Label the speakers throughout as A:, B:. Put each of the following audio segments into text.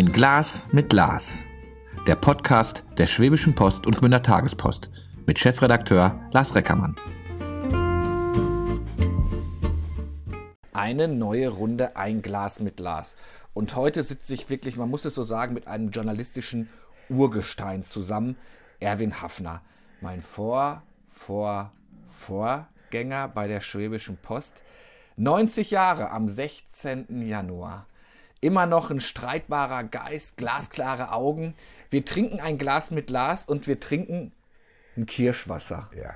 A: Ein Glas mit Lars. Der Podcast der Schwäbischen Post und Gmünder Tagespost mit Chefredakteur Lars Reckermann. Eine neue Runde Ein Glas mit Lars. Und heute sitze ich wirklich, man muss es so sagen, mit einem journalistischen Urgestein zusammen, Erwin Hafner. Mein Vor, Vor, Vorgänger bei der Schwäbischen Post. 90 Jahre am 16. Januar. Immer noch ein streitbarer Geist, glasklare Augen. Wir trinken ein Glas mit Glas und wir trinken ein Kirschwasser.
B: Ja.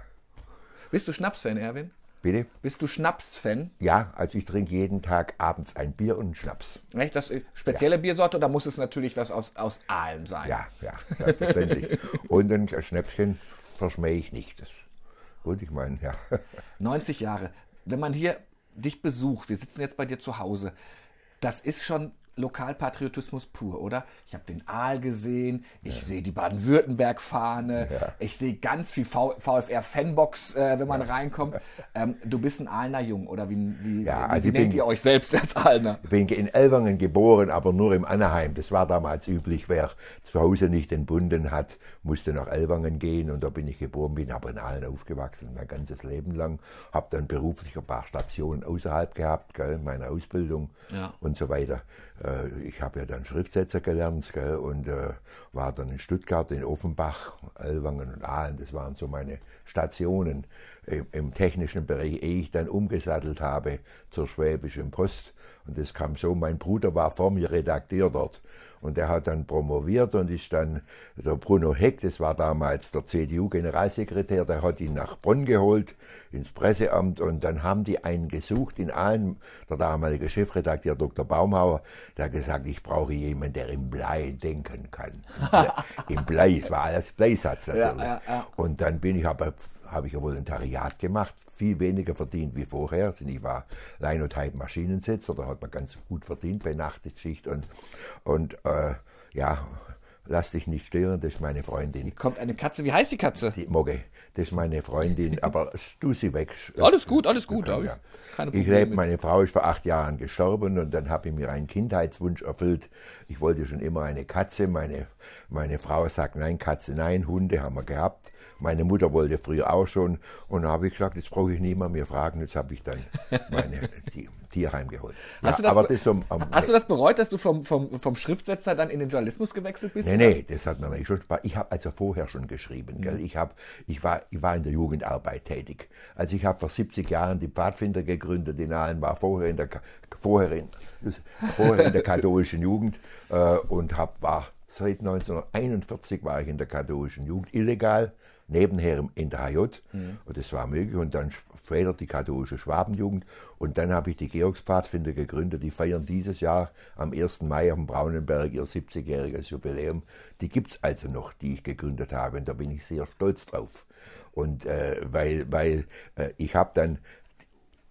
A: Bist du Schnapsfan, Erwin?
B: Bitte?
A: Bist du Schnapsfan?
B: Ja, also ich trinke jeden Tag abends ein Bier und einen Schnaps.
A: Echt? Das ist spezielle Biersorte oder muss es natürlich was aus, aus Aalen sein?
B: Ja, ja, selbstverständlich. und ein Schnäpschen verschmähe ich nicht. Das, gut, ich meine, ja.
A: 90 Jahre. Wenn man hier dich besucht, wir sitzen jetzt bei dir zu Hause, das ist schon Lokalpatriotismus pur, oder? Ich habe den Aal gesehen, ich ja. sehe die Baden-Württemberg-Fahne, ja. ich sehe ganz viel VfR-Fanbox, äh, wenn man ja. reinkommt. Ähm, du bist ein Aalner Jung, oder wie, wie,
B: ja,
A: also
B: wie
A: nennt
B: bin,
A: ihr euch selbst als Aalner?
B: Ich bin in Elwangen geboren, aber nur im Anheim. Das war damals üblich, wer zu Hause nicht entbunden hat, musste nach Elwangen gehen und da bin ich geboren, bin aber in Aalen aufgewachsen, mein ganzes Leben lang. Habe dann beruflich ein paar Stationen außerhalb gehabt, gell, meine Ausbildung und so weiter. Äh, ich habe ja dann Schriftsetzer gelernt gell, und äh, war dann in Stuttgart, in Offenbach, Elwangen und Aalen. Das waren so meine Stationen im, im technischen Bereich, ehe ich dann umgesattelt habe zur Schwäbischen Post. Und das kam so, mein Bruder war vor mir Redakteur dort und der hat dann promoviert und ist dann, der Bruno Heck, das war damals der CDU-Generalsekretär, der hat ihn nach Bonn geholt, ins Presseamt und dann haben die einen gesucht in allen, der damalige Chefredakteur Dr. Baumhauer, der hat gesagt, ich brauche jemanden, der im Blei denken kann. Im Blei, es war alles Bleisatz natürlich. Ja, ja, ja. Und dann bin ich aber habe ich ein Volontariat gemacht, viel weniger verdient wie vorher. Also ich war Linotype Maschinensetzer, da hat man ganz gut verdient bei Nachtschicht und, und äh, ja, lass dich nicht stören, das ist meine Freundin. Hier
A: kommt eine Katze, wie heißt die Katze?
B: Die Mogge, das ist meine Freundin, aber du sie weg.
A: Alles gut, alles gut.
B: Ja, ja. ich lebe, meine Frau ist vor acht Jahren gestorben und dann habe ich mir einen Kindheitswunsch erfüllt. Ich wollte schon immer eine Katze, meine, meine Frau sagt nein, Katze nein, Hunde haben wir gehabt. Meine Mutter wollte früher auch schon. Und da habe ich gesagt, jetzt brauche ich niemand mehr fragen. Jetzt habe ich dann meine die, Tierheim geholt.
A: Hast, ja, du das, das um, um, hast du das bereut, dass du vom, vom, vom Schriftsetzer dann in den Journalismus gewechselt bist?
B: Nee, nee, das hat mir schon Spaß. Ich habe also vorher schon geschrieben. Gell? Ich, hab, ich, war, ich war in der Jugendarbeit tätig. Also ich habe vor 70 Jahren die Pfadfinder gegründet in Aalen, war vorher in der, vorher in, vorher in der katholischen Jugend äh, und hab, war seit 1941 war ich in der katholischen Jugend illegal nebenher in der HJ. Mhm. Und das war möglich. Und dann später die katholische Schwabenjugend. Und dann habe ich die Georgspfadfinder gegründet. Die feiern dieses Jahr am 1. Mai am Braunenberg ihr 70-jähriges Jubiläum. Die gibt es also noch, die ich gegründet habe. Und da bin ich sehr stolz drauf. Und äh, weil, weil äh, ich habe dann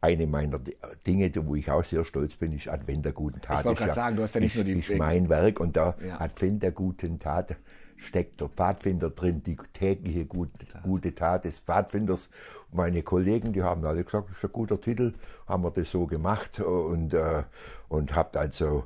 B: eine meiner Dinge, wo ich auch sehr stolz bin, ist Advent der guten Tat.
A: Ich wollte gerade sagen, du hast ja nicht
B: ist,
A: nur die
B: ist mein Werk und da ja. Advent der guten Tat steckt der Pfadfinder drin, die tägliche gute, gute Tat des Pfadfinders. Meine Kollegen, die haben alle gesagt, das ist ein guter Titel, haben wir das so gemacht und, äh, und habt also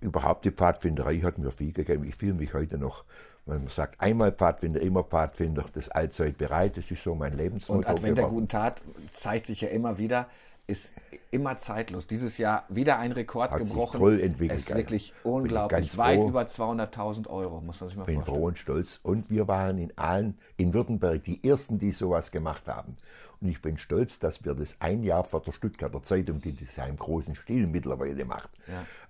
B: überhaupt die Pfadfinderei hat mir viel gegeben. Ich fühle mich heute noch, wenn man sagt, einmal Pfadfinder, immer Pfadfinder, das allzeit bereit, das ist so mein Lebensmotto.
A: Und Advent der guten Tat zeigt sich ja immer wieder, ist immer zeitlos. Dieses Jahr wieder ein Rekord
B: Hat
A: gebrochen.
B: Sich entwickelt.
A: Es ist wirklich unglaublich. Weit über 200.000 Euro, muss man sich mal
B: bin
A: vorstellen.
B: Bin froh und stolz. Und wir waren in Aalen, in Württemberg, die Ersten, die sowas gemacht haben. Und ich bin stolz, dass wir das ein Jahr vor der Stuttgarter Zeitung, die das ja im großen Stil mittlerweile macht,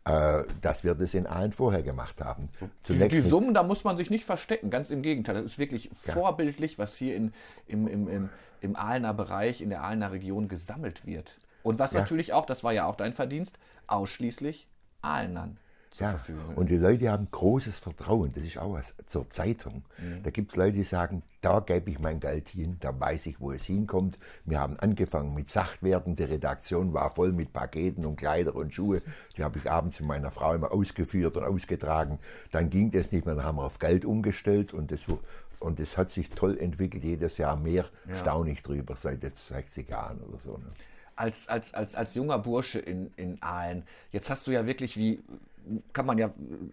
B: ja. äh, dass wir das in Aalen vorher gemacht haben.
A: Die, die, Summen, da muss man sich nicht verstecken. Ganz im Gegenteil. Das ist wirklich ja. vorbildlich, was hier in, im, im, im, im Aalener Bereich, in der Aalener Region gesammelt wird. Und was ja. natürlich auch, das war ja auch dein Verdienst, ausschließlich Aalnern zur
B: ja.
A: Verfügung.
B: Und die Leute haben großes Vertrauen, das ist auch was zur Zeitung. Mhm. Da gibt es Leute, die sagen, da gebe ich mein Geld hin, da weiß ich, wo es hinkommt. Wir haben angefangen mit Sachtwerten, die Redaktion war voll mit Paketen und Kleider und Schuhe. Die habe ich abends mit meiner Frau immer ausgeführt und ausgetragen. Dann ging das nicht mehr, dann haben wir auf Geld umgestellt und das und es hat sich toll entwickelt, jedes Jahr mehr, ja. staune ich drüber, seit jetzt 60 Jahren oder so. Ne?
A: Als, als, als, als junger Bursche in, in Aalen. Jetzt hast du ja wirklich, wie kann man ja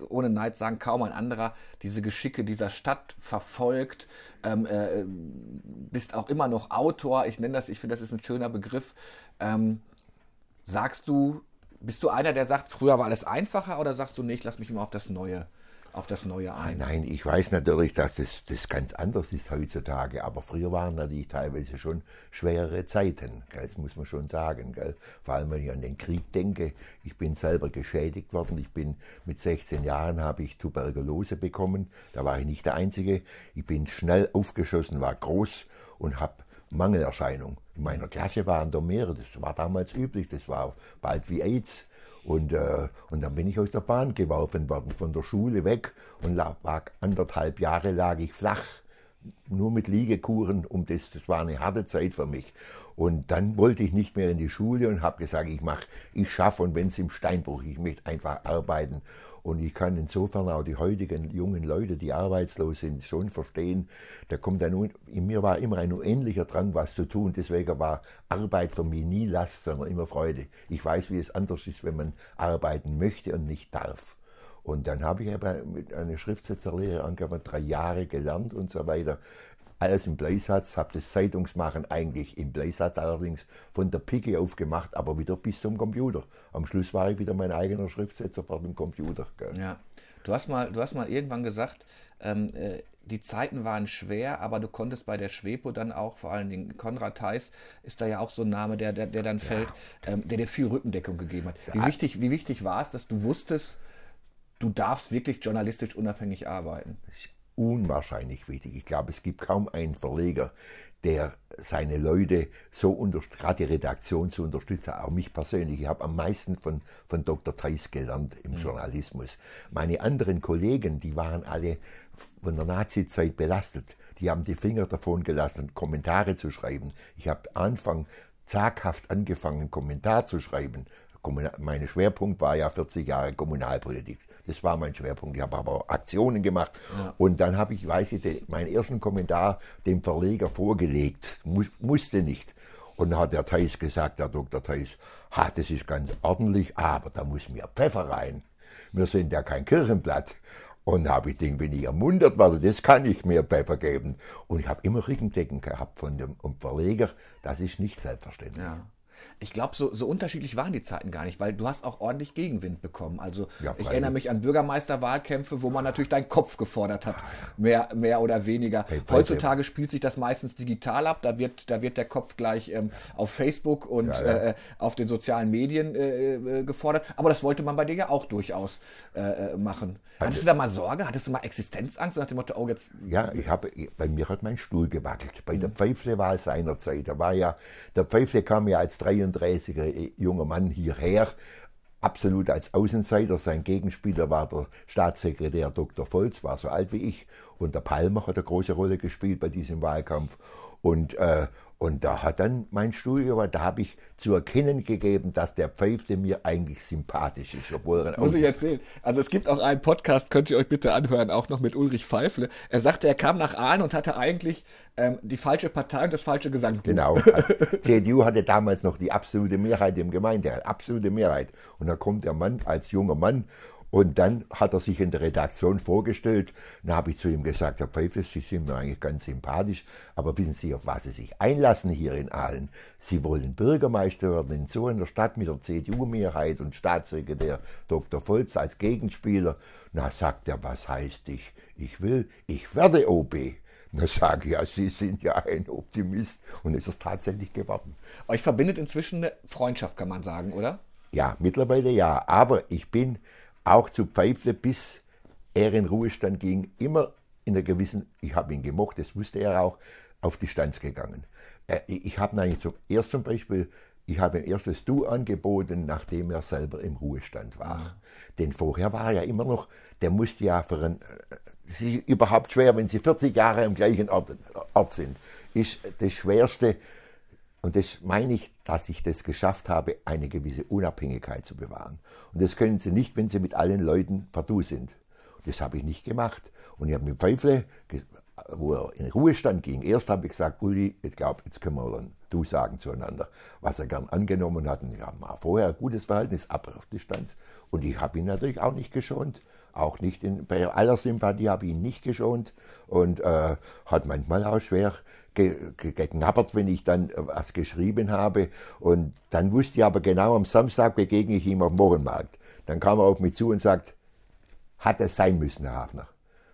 A: ohne Neid sagen, kaum ein anderer diese Geschicke dieser Stadt verfolgt. Ähm, äh, bist auch immer noch Autor. Ich nenne das, ich finde, das ist ein schöner Begriff. Ähm, sagst du, bist du einer, der sagt, früher war alles einfacher oder sagst du nicht, lass mich immer auf das Neue auf das Neue ein.
B: Nein, ich weiß natürlich, dass das, das ganz anders ist heutzutage, aber früher waren natürlich teilweise schon schwerere Zeiten, gell? das muss man schon sagen. Gell? Vor allem, wenn ich an den Krieg denke, ich bin selber geschädigt worden, ich bin mit 16 Jahren habe ich Tuberkulose bekommen, da war ich nicht der Einzige, ich bin schnell aufgeschossen, war groß und habe Mangelerscheinung. In meiner Klasse waren da mehrere, das war damals üblich, das war bald wie AIDS. Und, äh, und dann bin ich aus der Bahn geworfen worden, von der Schule weg. Und lag, anderthalb Jahre lag ich flach nur mit Liegekuren, um das, das war eine harte Zeit für mich. Und dann wollte ich nicht mehr in die Schule und habe gesagt, ich mache, ich schaffe und wenn es im Steinbruch, ich möchte einfach arbeiten. Und ich kann insofern auch die heutigen jungen Leute, die arbeitslos sind, schon verstehen. Da kommt ein, in mir war immer ein unendlicher Drang, was zu tun. Deswegen war Arbeit für mich nie Last, sondern immer Freude. Ich weiß, wie es anders ist, wenn man arbeiten möchte und nicht darf. Und dann habe ich aber mit einer Schriftsetzerlehre angefangen, drei Jahre gelernt und so weiter. Alles im Bleisatz, habe das Zeitungsmachen eigentlich im Bleisatz allerdings von der Picke auf gemacht, aber wieder bis zum Computer. Am Schluss war ich wieder mein eigener Schriftsetzer vor dem Computer.
A: Gell. Ja. Du hast, mal, du hast mal irgendwann gesagt, ähm, äh, die Zeiten waren schwer, aber du konntest bei der Schwepo dann auch, vor allen Dingen Konrad Theis ist da ja auch so ein Name, der, der, der dann ja. fällt, ähm, der dir viel Rückendeckung gegeben hat. Wie wichtig, wie wichtig war es, dass du wusstest, du darfst wirklich journalistisch unabhängig arbeiten.
B: Das ist unwahrscheinlich wichtig. Ich glaube, es gibt kaum einen Verleger, der seine Leute so gerade die Redaktion zu unterstützen, auch mich persönlich. Ich habe am meisten von, von Dr. Theis gelernt im mhm. Journalismus. Meine anderen Kollegen, die waren alle von der Nazizeit belastet. Die haben die Finger davon gelassen, Kommentare zu schreiben. Ich habe Anfang zaghaft angefangen, Kommentar zu schreiben, mein Schwerpunkt war ja 40 Jahre Kommunalpolitik. Das war mein Schwerpunkt. Ich habe aber auch Aktionen gemacht. Ja. Und dann habe ich, weiß ich, meinen ersten Kommentar dem Verleger vorgelegt. Muss, musste nicht. Und dann hat der Theis gesagt, der Dr. Theis, ha, das ist ganz ordentlich, aber da muss mir Pfeffer rein. Wir sind ja kein Kirchenblatt. Und habe ich den, bin ich ermuntert worden, das kann ich mehr Pfeffer geben. Und ich habe immer Rückendecken gehabt von dem Verleger, das ist nicht selbstverständlich.
A: Ja ich glaube, so, so unterschiedlich waren die Zeiten gar nicht, weil du hast auch ordentlich Gegenwind bekommen. Also ja, ich erinnere mich an Bürgermeisterwahlkämpfe, wo man natürlich deinen Kopf gefordert hat, mehr, mehr oder weniger. Hey, Heutzutage spielt sich das meistens digital ab, da wird, da wird der Kopf gleich ähm, auf Facebook und ja, ja. Äh, auf den sozialen Medien äh, äh, gefordert. Aber das wollte man bei dir ja auch durchaus äh, äh machen. Hattest du da mal Sorge? Hattest du mal Existenzangst nach dem Motto, oh jetzt.
B: Ja, ich habe, bei mir hat mein Stuhl gewackelt. Bei mhm. der Pfeifle war es seinerzeit. Da war ja, der Pfeifle kam ja als 33er junger Mann hierher, absolut als Außenseiter. Sein Gegenspieler war der Staatssekretär Dr. Volz, war so alt wie ich. Und der Palmer hat eine große Rolle gespielt bei diesem Wahlkampf. Und, äh, und da hat dann mein Studio, da habe ich zu erkennen gegeben, dass der Pfeifte mir eigentlich sympathisch ist. Obwohl
A: er Muss ich erzählen. Also es gibt auch einen Podcast, könnt ihr euch bitte anhören, auch noch mit Ulrich Pfeifle. Er sagte, er kam nach Aalen und hatte eigentlich ähm, die falsche Partei und das falsche Gesangbuch.
B: Genau. CDU hatte damals noch die absolute Mehrheit im Gemeinderat, absolute Mehrheit. Und da kommt der Mann als junger Mann und dann hat er sich in der Redaktion vorgestellt. Dann habe ich zu ihm gesagt, Herr Pfeiffer, Sie sind mir eigentlich ganz sympathisch, aber wissen Sie, auf was Sie sich einlassen hier in Aalen? Sie wollen Bürgermeister werden in so einer Stadt mit der CDU-Mehrheit und Staatssekretär Dr. Volz als Gegenspieler. Na, sagt er, was heißt ich? Ich will, ich werde OB. Na sage ich, ja, Sie sind ja ein Optimist und ist es tatsächlich geworden.
A: Euch verbindet inzwischen eine Freundschaft, kann man sagen, oder?
B: Ja, mittlerweile ja. Aber ich bin auch zu Pfeifle, bis er in Ruhestand ging, immer in einer gewissen, ich habe ihn gemocht, das wusste er auch, auf Distanz gegangen. Äh, ich habe eigentlich zum ersten Beispiel, ich habe ein erstes Du angeboten, nachdem er selber im Ruhestand war. Mhm. Denn vorher war er ja immer noch, der musste ja für ein, es äh, ist überhaupt schwer, wenn Sie 40 Jahre im gleichen Ort, Ort sind, ist das Schwerste, und das meine ich, dass ich das geschafft habe, eine gewisse Unabhängigkeit zu bewahren. Und das können Sie nicht, wenn Sie mit allen Leuten partout sind. Das habe ich nicht gemacht. Und ich habe mit Pfeifle wo er in Ruhestand ging, erst habe ich gesagt, Uli, ich glaube, jetzt können wir dann du sagen zueinander, was er gern angenommen hat. Und wir haben vorher ein gutes Verhältnis, aber auf Distanz. Und ich habe ihn natürlich auch nicht geschont. Auch nicht in, bei aller Sympathie habe ich ihn nicht geschont. Und äh, hat manchmal auch schwer geknabbert, wenn ich dann was geschrieben habe. Und dann wusste ich aber genau, am Samstag begegne ich ihm auf dem Wochenmarkt. Dann kam er auf mich zu und sagt, hat es sein müssen, Herr Hafner.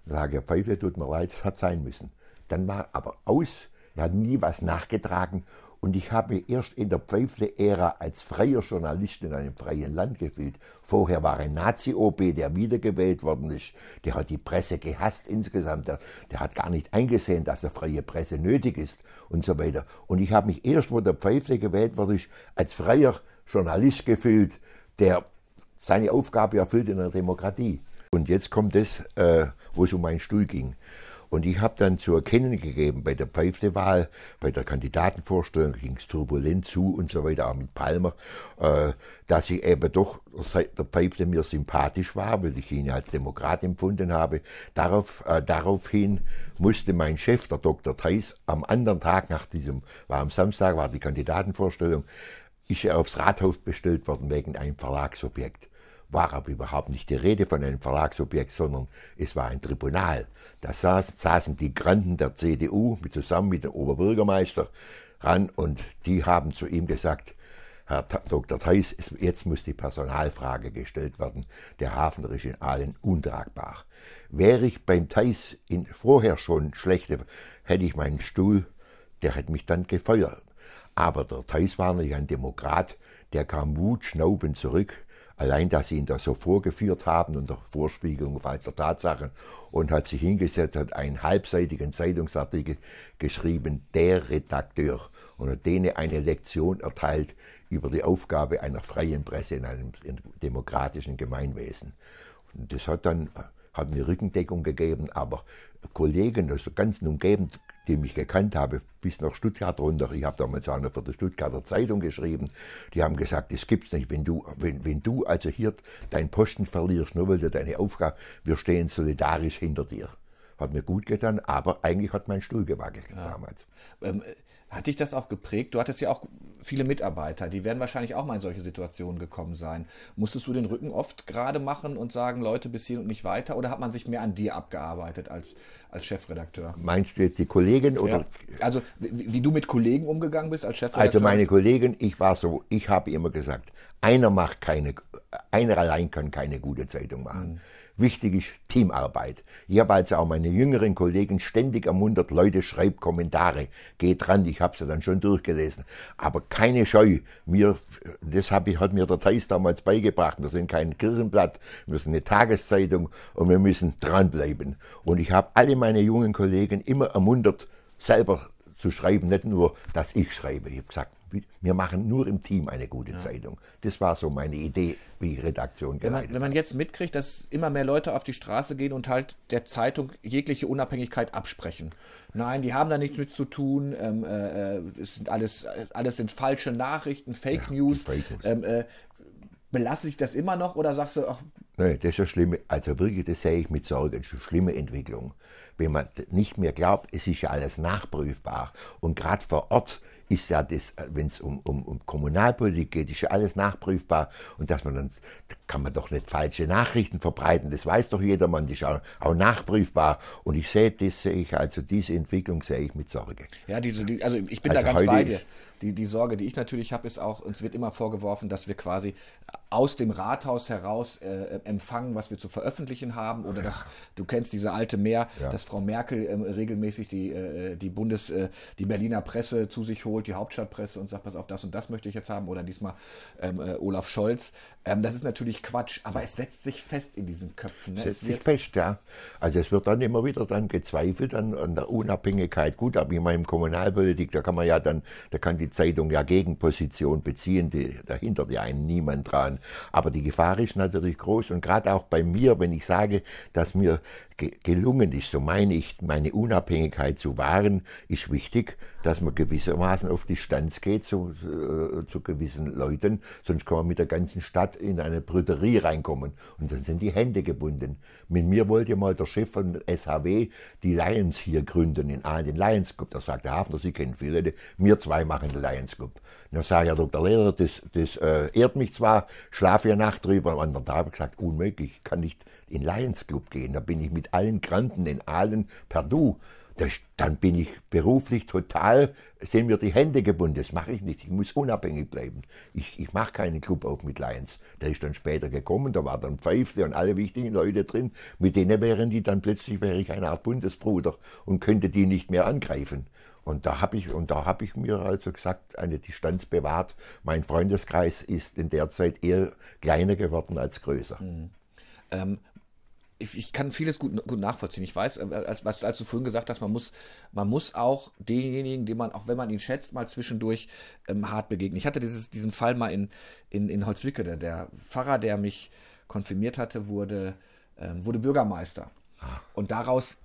B: Dann sage ich, Pfeife, tut mir leid, es hat sein müssen. Dann war aber aus, er hat nie was nachgetragen und ich habe erst in der Pfeifle-Ära als freier Journalist in einem freien Land gefühlt. Vorher war ein Nazi-OB, der wiedergewählt worden ist. Der hat die Presse gehasst insgesamt. Der, der, hat gar nicht eingesehen, dass eine freie Presse nötig ist und so weiter. Und ich habe mich erst, wo der Pfeifle gewählt worden ist, als freier Journalist gefühlt, der seine Aufgabe erfüllt in der Demokratie. Und jetzt kommt es, äh, wo es um meinen Stuhl ging. Und ich habe dann zu erkennen gegeben, bei der Pfeifle-Wahl, bei der Kandidatenvorstellung ging es turbulent zu und so weiter, auch mit Palmer, äh, dass ich eben doch der Pfeifle mir sympathisch war, weil ich ihn als Demokrat empfunden habe. Darauf, äh, daraufhin musste mein Chef, der Dr. Theis, am anderen Tag nach diesem, war am Samstag, war die Kandidatenvorstellung, ist er aufs Rathaus bestellt worden wegen einem Verlagsobjekt war aber überhaupt nicht die Rede von einem Verlagsobjekt, sondern es war ein Tribunal. Da saßen, saßen die Granden der CDU mit, zusammen mit dem Oberbürgermeister ran und die haben zu ihm gesagt, Herr Dr. Theis, jetzt muss die Personalfrage gestellt werden. Der Hafner ist in allen untragbar. Wäre ich beim Theis in, vorher schon schlechte, hätte ich meinen Stuhl, der hätte mich dann gefeuert. Aber der Theis war nicht ein Demokrat, der kam wutschnaubend zurück Allein, dass sie ihn da so vorgeführt haben unter Vorspiegelung falscher Tatsachen und hat sich hingesetzt, hat einen halbseitigen Zeitungsartikel geschrieben, der Redakteur, und denen eine Lektion erteilt über die Aufgabe einer freien Presse in einem demokratischen Gemeinwesen. Und das hat dann hat mir Rückendeckung gegeben, aber Kollegen aus der ganzen Umgebung, die mich gekannt haben, bis nach Stuttgart runter, ich habe damals auch noch für die Stuttgarter Zeitung geschrieben, die haben gesagt, das gibt's nicht, wenn du, wenn, wenn du also hier deinen Posten verlierst, nur weil du deine Aufgabe, wir stehen solidarisch hinter dir. Hat mir gut getan, aber eigentlich hat mein Stuhl gewackelt ja. damals.
A: Ähm, hat dich das auch geprägt? Du hattest ja auch viele Mitarbeiter, die werden wahrscheinlich auch mal in solche Situationen gekommen sein. Musstest du den Rücken oft gerade machen und sagen, Leute, bis hier und nicht weiter? Oder hat man sich mehr an dir abgearbeitet als, als Chefredakteur?
B: Meinst du jetzt die Kollegen oder? Ja.
A: Also, wie, wie, du mit Kollegen umgegangen bist als Chefredakteur?
B: Also, meine Kollegen, ich war so, ich habe immer gesagt, einer macht keine, einer allein kann keine gute Zeitung machen. Mhm. Wichtig ist Teamarbeit. Ich habe also auch meine jüngeren Kollegen ständig ermuntert, Leute, schreibt Kommentare, geht dran, ich habe sie dann schon durchgelesen. Aber keine Scheu, mir, das hab ich, hat mir der Theis damals beigebracht. Wir sind kein Kirchenblatt, wir sind eine Tageszeitung und wir müssen dranbleiben. Und ich habe alle meine jungen Kollegen immer ermuntert, selber zu schreiben, nicht nur, dass ich schreibe. Ich habe gesagt, wir machen nur im Team eine gute ja. Zeitung. Das war so meine Idee, wie Redaktion
A: geleitet. Wenn man, wenn man jetzt mitkriegt, dass immer mehr Leute auf die Straße gehen und halt der Zeitung jegliche Unabhängigkeit absprechen. Nein, die haben da nichts mit zu tun. Ähm, äh, äh es sind alles, alles sind falsche Nachrichten, Fake ja, News. Fake News. Ähm, äh, belasse ich das immer noch oder sagst du, ach.
B: Nein, das ist eine schlimme, also wirklich, das sehe ich mit Sorge, das ist eine schlimme Entwicklung. Wenn man nicht mehr glaubt, es ist ja alles nachprüfbar. Und gerade vor Ort ist ja das, wenn es um, um, um Kommunalpolitik geht, ist ja alles nachprüfbar. Und dass man dann, da kann man doch nicht falsche Nachrichten verbreiten, das weiß doch jedermann, das ist auch, auch nachprüfbar. Und ich sehe, das sehe ich, also diese Entwicklung sehe ich mit Sorge.
A: Ja, diese, die, also ich bin also da ganz bei dir. Die, die Sorge, die ich natürlich habe, ist auch, uns wird immer vorgeworfen, dass wir quasi aus dem Rathaus heraus äh, empfangen, was wir zu veröffentlichen haben. Oder ja. dass, du kennst diese alte Mehr, ja. dass Frau Merkel äh, regelmäßig die, äh, die Bundes-, äh, die Berliner Presse zu sich holt, die Hauptstadtpresse und sagt, pass auf, das und das möchte ich jetzt haben. Oder diesmal ähm, äh, Olaf Scholz. Ähm, das ist natürlich Quatsch, aber es setzt sich fest in diesen Köpfen.
B: Ne? Setzt sich fest, ja. Also es wird dann immer wieder dann gezweifelt an, an der Unabhängigkeit. Gut, aber in meinem Kommunalpolitik, da kann man ja dann, da kann die Zeitung ja Gegenposition beziehen, die, dahinter ja einen niemand dran. Aber die Gefahr ist natürlich groß und gerade auch bei mir, wenn ich sage, dass mir ge gelungen ist, so meine ich, meine Unabhängigkeit zu wahren, ist wichtig, dass man gewissermaßen auf Distanz geht zu, äh, zu gewissen Leuten, sonst kann man mit der ganzen Stadt in eine Brüderie reinkommen und dann sind die Hände gebunden. Mit mir wollte mal der Chef von SHW die Lions hier gründen, in Aalen, den Lions Club. Da sagt der Hafner, Sie kennen viele, wir zwei machen den Lions Club. Dann sage ich, ja, Dr. Lehrer, das, das äh, ehrt mich zwar, schlafe ja Nacht drüber. Am anderen Tag habe ich gesagt, unmöglich, ich kann nicht in Lions Club gehen. Da bin ich mit allen Granten in Aalen per Du. Das, dann bin ich beruflich total, sind mir die Hände gebunden. Das mache ich nicht. Ich muss unabhängig bleiben. Ich, ich mache keinen Club auf mit Lions. Der ist dann später gekommen, da war dann Pfeifle und alle wichtigen Leute drin. Mit denen wären die dann plötzlich, wäre ich eine Art Bundesbruder und könnte die nicht mehr angreifen. Und da habe ich, und da habe ich mir also gesagt, eine Distanz bewahrt. Mein Freundeskreis ist in der Zeit eher kleiner geworden als größer. Mhm.
A: Ähm, ich, ich, kann vieles gut, gut nachvollziehen. Ich weiß, äh, als, als, als, du vorhin gesagt hast, man muss, man muss auch denjenigen, den man, auch wenn man ihn schätzt, mal zwischendurch ähm, hart begegnen. Ich hatte dieses, diesen Fall mal in, in, in Holzwicke. Der, der Pfarrer, der mich konfirmiert hatte, wurde, ähm, wurde Bürgermeister. Ah. Und daraus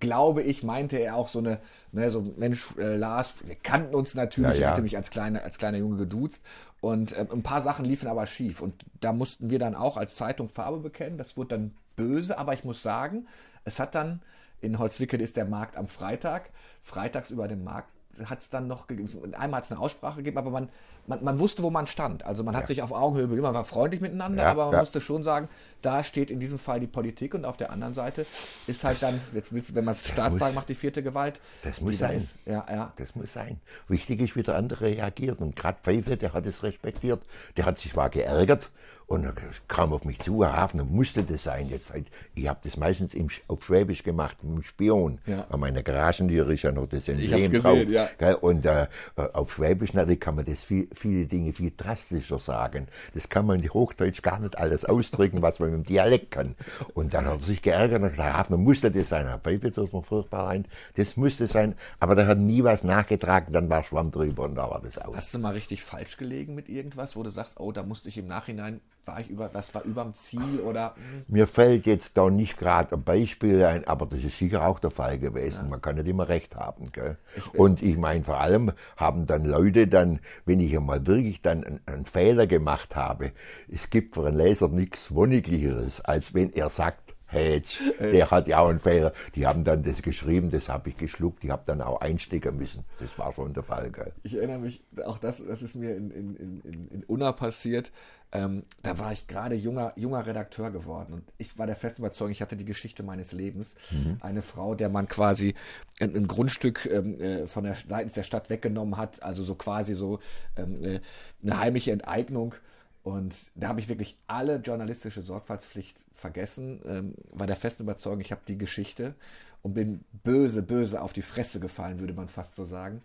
A: glaube ich, meinte er auch so eine, ne, so Mensch, äh, Lars, wir kannten uns natürlich, ja, ja. er hatte mich als kleiner, als kleiner Junge geduzt und äh, ein paar Sachen liefen aber schief. Und da mussten wir dann auch als Zeitung Farbe bekennen, das wurde dann böse, aber ich muss sagen, es hat dann, in Holzwickelt ist der Markt am Freitag, freitags über den Markt hat es dann noch gegeben, einmal hat es eine Aussprache gegeben, aber man, man, man wusste, wo man stand. Also man hat ja. sich auf Augenhöhe begeben, man war freundlich miteinander, ja, aber man ja. musste schon sagen, da steht in diesem Fall die Politik und auf der anderen Seite ist halt dann, jetzt wenn man es Staatsfrage macht, die vierte Gewalt.
B: Das muss sein. Ist, ja, ja. Das muss sein. Wichtig ist, wie der andere reagiert. Und gerade Pfeife, der hat es respektiert, der hat sich zwar geärgert und kam auf mich zu, Herr Hafner, musste das sein. Jetzt halt, ich habe das meistens im, auf Schwäbisch gemacht, mit dem Spion. Ja. An meiner Garagentür ist ja noch das Emblem drauf. Ja. Und äh, auf Schwäbisch natürlich kann man das viel, viele Dinge viel drastischer sagen. Das kann man in Hochdeutsch gar nicht alles ausdrücken, was man im Dialekt kann. Und dann hat er sich geärgert und gesagt, Hafner, musste das sein. Pfeife tut mir furchtbar ein. Das musste sein. Aber da hat nie was nachgetragen, dann war Schwamm drüber und da war das aus.
A: Hast du mal richtig falsch gelegen mit irgendwas, wo du sagst, oh, da musste ich im Nachhinein war ich über, was war überm Ziel oder?
B: Mir fällt jetzt da nicht gerade ein Beispiel ein, aber das ist sicher auch der Fall gewesen. Ja. Man kann nicht immer recht haben. Gell? Ich, und ich meine, vor allem haben dann Leute dann, wenn ich einmal wirklich dann einen, einen Fehler gemacht habe, es gibt für einen Leser nichts Wonniglicheres, als wenn er sagt, Hedge, der hat ja auch einen Fehler. Die haben dann das geschrieben, das habe ich geschluckt, ich habe dann auch einstecken müssen. Das war schon der Fall. Gell?
A: Ich erinnere mich, auch das, das ist mir in, in, in, in Unna passiert. Ähm, da war ich gerade junger, junger Redakteur geworden und ich war der festen Überzeugung, ich hatte die Geschichte meines Lebens. Mhm. Eine Frau, der man quasi ein, ein Grundstück ähm, äh, von der seitens der Stadt weggenommen hat, also so quasi so ähm, äh, eine heimliche Enteignung und da habe ich wirklich alle journalistische Sorgfaltspflicht vergessen, ähm, war der festen Überzeugung, ich habe die Geschichte und bin böse, böse auf die Fresse gefallen, würde man fast so sagen.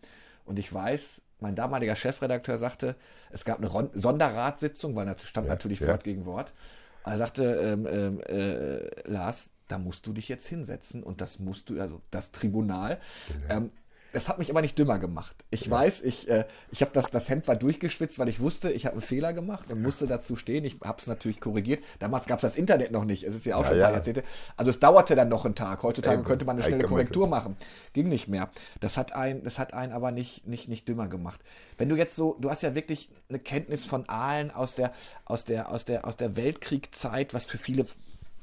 A: Und ich weiß, mein damaliger Chefredakteur sagte, es gab eine Ron Sonderratssitzung, weil da stand ja, natürlich ja. Wort gegen Wort. Er sagte, ähm, ähm, äh, Lars, da musst du dich jetzt hinsetzen und das musst du, also das Tribunal. Genau. Ähm, es hat mich aber nicht dümmer gemacht. Ich ja. weiß, ich, äh, ich habe das, das Hemd war durchgeschwitzt, weil ich wusste, ich habe einen Fehler gemacht und musste dazu stehen. Ich habe es natürlich korrigiert. Damals gab es das Internet noch nicht. Es ist ja auch ja, schon ein paar Jahrzehnte. Also es dauerte dann noch einen Tag. Heutzutage könnte man eine schnelle Korrektur machen. Ging nicht mehr. Das hat einen, das hat einen aber nicht, nicht, nicht dümmer gemacht. Wenn du jetzt so, du hast ja wirklich eine Kenntnis von Aalen aus der, aus der, aus der, aus der Weltkriegszeit, was für viele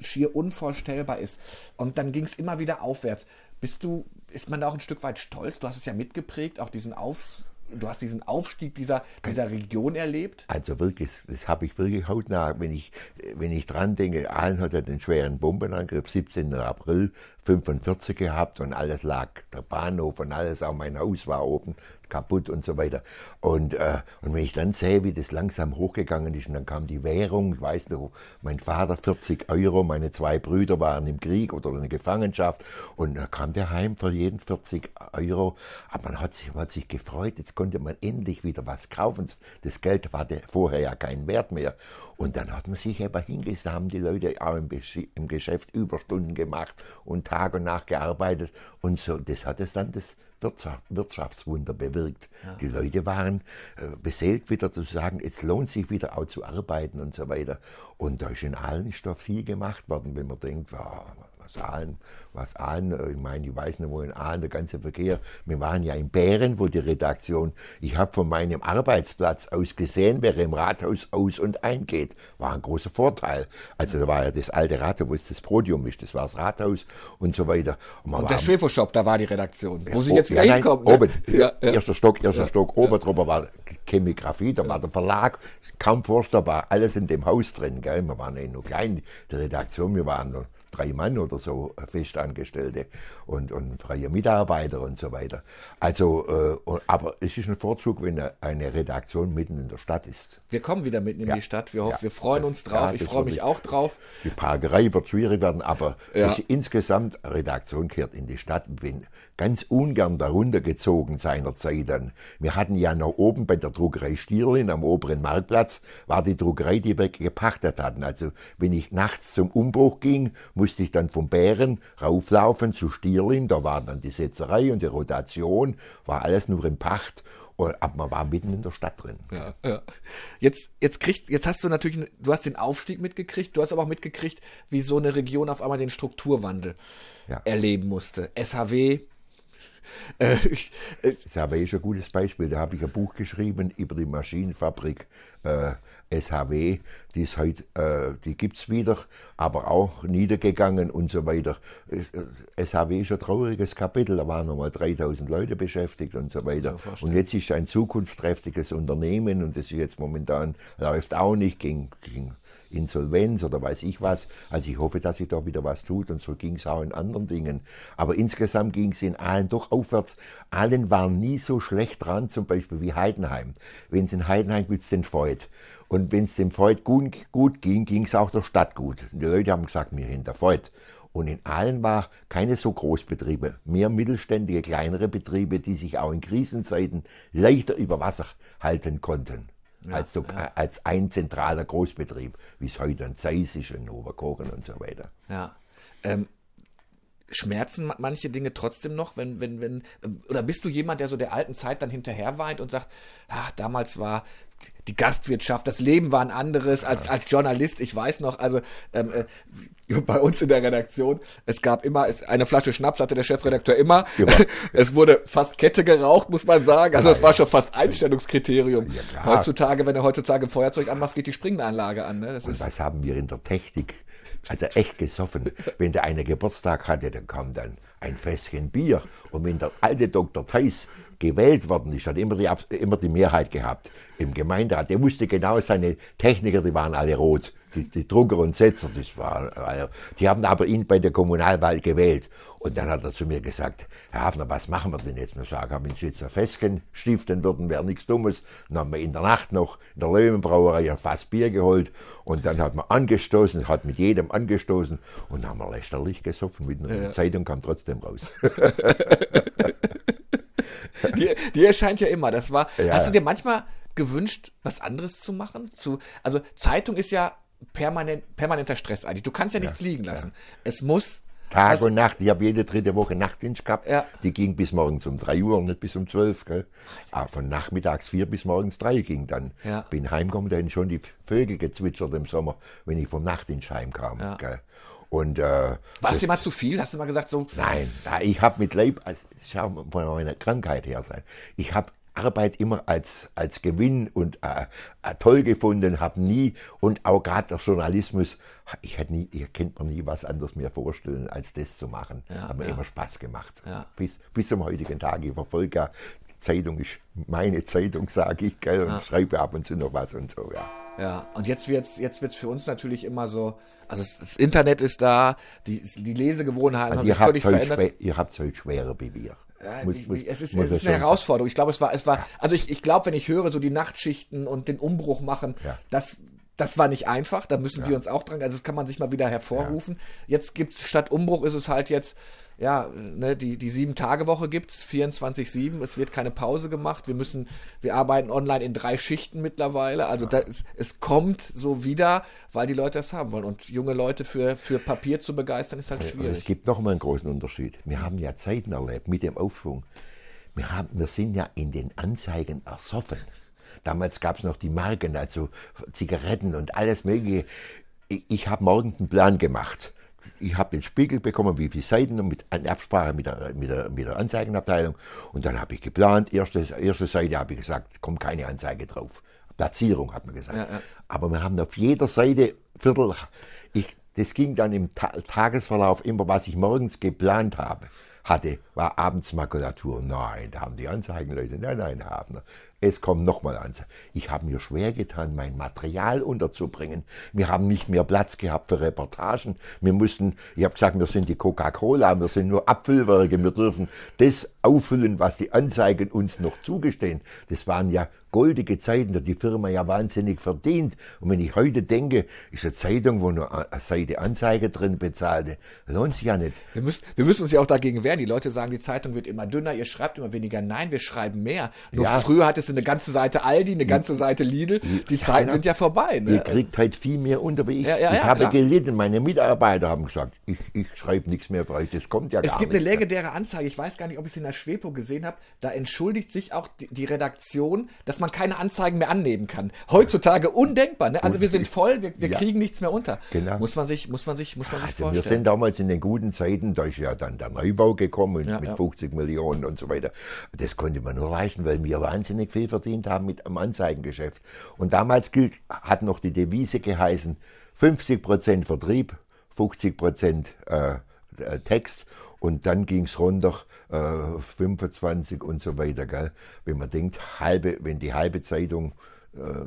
A: schier unvorstellbar ist. Und dann ging es immer wieder aufwärts. Bist du, ist man da auch ein Stück weit stolz? Du hast es ja mitgeprägt, auch diesen Auf, du hast diesen Aufstieg dieser, dieser Region erlebt?
B: Also wirklich, das habe ich wirklich hautnah, wenn ich, wenn ich dran denke, Aalen hat ja den schweren Bombenangriff 17. April 45 gehabt und alles lag, der Bahnhof und alles, auch mein Haus war oben kaputt und so weiter. Und, äh, und wenn ich dann sehe, wie das langsam hochgegangen ist, und dann kam die Währung, ich weiß noch, mein Vater 40 Euro, meine zwei Brüder waren im Krieg oder in der Gefangenschaft und dann kam der heim für jeden 40 Euro. Aber man hat sich, man hat sich gefreut, jetzt konnte man endlich wieder was kaufen. Das Geld hatte vorher ja keinen Wert mehr. Und dann hat man sich eben hingesetzt, haben die Leute auch im, im Geschäft Überstunden gemacht und Tag und Nacht gearbeitet und so. Das hat es dann das Wirtschaftswunder bewirkt. Ja. Die Leute waren äh, beseelt wieder zu sagen, es lohnt sich wieder auch zu arbeiten und so weiter. Und da ist in allen Stoff viel gemacht worden, wenn man denkt, wow, was Aalen, was Aalen, äh, ich meine, ich weiß nicht, wo in Aalen der ganze Verkehr, wir waren ja in Bären, wo die Redaktion, ich habe von meinem Arbeitsplatz aus gesehen, wer im Rathaus aus- und eingeht, war ein großer Vorteil. Also da war ja das alte Rathaus, wo es das Podium ist, das war das Rathaus und so weiter.
A: Und, und der Schwepo-Shop, da war die Redaktion, wo sie
B: oh,
A: jetzt wieder
B: ja,
A: hinkommen.
B: Nein, oben, ja, ja. erster Stock, erster Stock, oben drüber war Chemigraphie, da war der Verlag, kaum vorstellbar, alles in dem Haus drin, gell? wir waren ja nur klein, die Redaktion, wir waren nur drei Mann oder so Festangestellte und, und freie Mitarbeiter und so weiter. Also, äh, aber es ist ein Vorzug, wenn eine Redaktion mitten in der Stadt ist.
A: Wir kommen wieder mitten in ja. die Stadt. Wir hoffen, ja. wir freuen uns drauf. ich freue mich auch drauf.
B: Die Parkerei wird schwierig werden, aber ja. insgesamt Redaktion kehrt in die Stadt. Bin ganz ungern darunter gezogen seinerzeit dann. Wir hatten ja noch oben bei der Druckerei Stierlin am oberen Marktplatz war die Druckerei, die wir gepachtet hatten. Also wenn ich nachts zum Umbruch ging, musste ich dann vom Bären rauflaufen zu Stierlin, da war dann die Setzerei und die Rotation, war alles nur in Pacht. Aber man war mitten in der Stadt drin.
A: Ja, ja. Jetzt, jetzt, kriegst, jetzt hast du natürlich, du hast den Aufstieg mitgekriegt, du hast aber auch mitgekriegt, wie so eine Region auf einmal den Strukturwandel ja. erleben musste. SHW,
B: äh, äh, SHW ist ein gutes Beispiel. Da habe ich ein Buch geschrieben über die Maschinenfabrik äh, SHW. Die, ist äh, die gibt es wieder, aber auch niedergegangen und so weiter. Äh, SHW ist ein trauriges Kapitel. Da waren nochmal 3000 Leute beschäftigt und so weiter. Und jetzt ist es ein zukunftsträchtiges Unternehmen und das ist jetzt momentan, läuft auch nicht, ging, ging Insolvenz oder weiß ich was. Also ich hoffe, dass sich da wieder was tut und so ging es auch in anderen Dingen. Aber insgesamt ging es in allen doch aufwärts. Allen waren nie so schlecht dran, zum Beispiel wie Heidenheim. Wenn es in Heidenheim gibt es den Freud. Und wenn es dem Freud gut, gut ging, ging es auch der Stadt gut. Die Leute haben gesagt, mir hinter Freud. Und in allen war keine so Großbetriebe, mehr mittelständige, kleinere Betriebe, die sich auch in Krisenzeiten leichter über Wasser halten konnten ja, als, so, ja. als ein zentraler Großbetrieb, wie es heute ein Zeiss ist, ein Oberkochen und so weiter.
A: Ja. Ähm, schmerzen manche Dinge trotzdem noch, wenn, wenn, wenn, oder bist du jemand, der so der alten Zeit dann hinterher weint und sagt, ach, damals war die Gastwirtschaft, das Leben war ein anderes als, als Journalist. Ich weiß noch, also ähm, äh, bei uns in der Redaktion, es gab immer eine Flasche Schnaps hatte der Chefredakteur immer. Ja. Es wurde fast Kette geraucht, muss man sagen. Also es war schon fast Einstellungskriterium. Ja, heutzutage, wenn er heutzutage Feuerzeug anmacht, geht die Springanlage an. Ne?
B: Das Und was haben wir in der Technik? Also echt gesoffen. Wenn der eine Geburtstag hatte, dann kam dann ein Fässchen Bier. Und wenn der alte Dr. Theis gewählt worden ist, hat immer die, immer die Mehrheit gehabt im Gemeinderat. Der wusste genau, seine Techniker, die waren alle rot. Die, die Drucker und Setzer, das war, die haben aber ihn bei der Kommunalwahl gewählt. Und dann hat er zu mir gesagt, Herr Hafner, was machen wir denn jetzt? Und ich sage, wenn Sie jetzt Fässchen stiften würden, wäre nichts Dummes. Dann haben wir in der Nacht noch in der Löwenbrauerei ein Fass Bier geholt. Und dann hat man angestoßen, hat mit jedem angestoßen. Und dann haben wir lächerlich gesoffen. Mit einer ja. Zeitung kam trotzdem raus.
A: die, die erscheint ja immer. Das war. Ja. Hast du dir manchmal gewünscht, was anderes zu machen? Zu, also Zeitung ist ja permanent, permanenter Stress eigentlich. Du kannst ja nichts ja, liegen lassen. Ja. Es muss.
B: Tag also, und Nacht. Ich habe jede dritte Woche Nachtdienst gehabt. Ja. Die ging bis morgens um drei Uhr, nicht bis um zwölf. Gell? Aber von nachmittags vier bis morgens drei ging dann. Ja. Bin heimgekommen, da haben schon die Vögel gezwitschert im Sommer, wenn ich vom Nachtdienst heimkam. Ja. Gell? Und, äh,
A: War es dir mal zu viel? Hast du mal gesagt so?
B: Nein, ich habe mit Leib, also, schau von meiner Krankheit her sein, ich habe Arbeit immer als, als Gewinn und äh, äh, toll gefunden, habe nie und auch gerade der Journalismus, ich hätte nie, ich könnte mir nie was anderes mehr vorstellen, als das zu machen. Ja, hat mir ja. immer Spaß gemacht. Ja. Bis, bis zum heutigen Tag. Ich verfolge ja, Zeitung ist meine Zeitung, sage ich, gell, und schreibe ab und zu noch was und so, ja.
A: Ja, und jetzt wird's jetzt wird's für uns natürlich immer so, also das Internet ist da, die, die Lesegewohnheiten also haben sich völlig verändert.
B: Schwer, ihr habt es halt schwerer wie wir.
A: Ja, muss, muss, es ist, es ist eine Herausforderung. Ich glaube, es war, es war, also ich, ich glaube, wenn ich höre, so die Nachtschichten und den Umbruch machen, ja. das, das war nicht einfach. Da müssen ja. wir uns auch dran, also das kann man sich mal wieder hervorrufen. Jetzt gibt's statt Umbruch ist es halt jetzt ja, ne, die, die Sieben-Tage-Woche gibt's 24-7, es wird keine Pause gemacht, wir müssen, wir arbeiten online in drei Schichten mittlerweile, also das, es kommt so wieder, weil die Leute das haben wollen und junge Leute für, für Papier zu begeistern ist halt schwierig.
B: es gibt noch mal einen großen Unterschied. Wir haben ja Zeiten erlebt mit dem Aufschwung. Wir, haben, wir sind ja in den Anzeigen ersoffen. Damals gab es noch die Marken, also Zigaretten und alles mögliche. Ich, ich habe morgens einen Plan gemacht ich habe den Spiegel bekommen, wie viele Seiten, mit eine Absprache mit der, mit der, mit der Anzeigenabteilung. Und dann habe ich geplant, erste, erste Seite habe ich gesagt, kommt keine Anzeige drauf. Platzierung, hat man gesagt. Ja, ja. Aber wir haben auf jeder Seite Viertel, ich, das ging dann im Ta Tagesverlauf immer, was ich morgens geplant habe hatte, war abends Makulatur. Nein, da haben die Anzeigenleute, nein, nein, haben es kommt nochmal an. Ich habe mir schwer getan, mein Material unterzubringen. Wir haben nicht mehr Platz gehabt für Reportagen. Wir mussten, ich habe gesagt, wir sind die Coca-Cola, wir sind nur Abfüllwerke, wir dürfen das auffüllen, was die Anzeigen uns noch zugestehen. Das waren ja goldige Zeiten, da die Firma ja wahnsinnig verdient. Und wenn ich heute denke, ist eine Zeitung, wo nur eine Seite Anzeige drin bezahlte, lohnt sich ja nicht.
A: Wir müssen, wir müssen uns ja auch dagegen wehren. Die Leute sagen, die Zeitung wird immer dünner, ihr schreibt immer weniger. Nein, wir schreiben mehr. Nur ja. früher hat es eine ganze Seite Aldi, eine ganze Seite Lidl. Die ja, Zeiten sind ja vorbei.
B: Ne? Ihr kriegt halt viel mehr unter wie ich. Ja, ich habe klar. gelitten. Meine Mitarbeiter haben gesagt, ich, ich schreibe nichts mehr für euch. Das kommt ja
A: es
B: gar
A: nicht. Es gibt eine legendäre Anzeige. Ich weiß gar nicht, ob ich es in der Schwepo gesehen habe. Da entschuldigt sich auch die, die Redaktion, dass man keine Anzeigen mehr annehmen kann. Heutzutage undenkbar. Ne? Also wir sind voll, wir, wir ja. kriegen nichts mehr unter. Genau. Muss man sich, muss man sich, muss man sich also vorstellen.
B: Wir sind damals in den guten Zeiten, da ist ja dann der Neubau gekommen ja, mit ja. 50 Millionen und so weiter. Das konnte man nur leisten, weil wir wahnsinnig viel verdient haben mit dem Anzeigengeschäft. Und damals gilt, hat noch die Devise geheißen, 50 Prozent Vertrieb, 50 Prozent äh, äh, Text und dann ging es runter äh, 25 und so weiter. Gell? Wenn man denkt, halbe, wenn die halbe Zeitung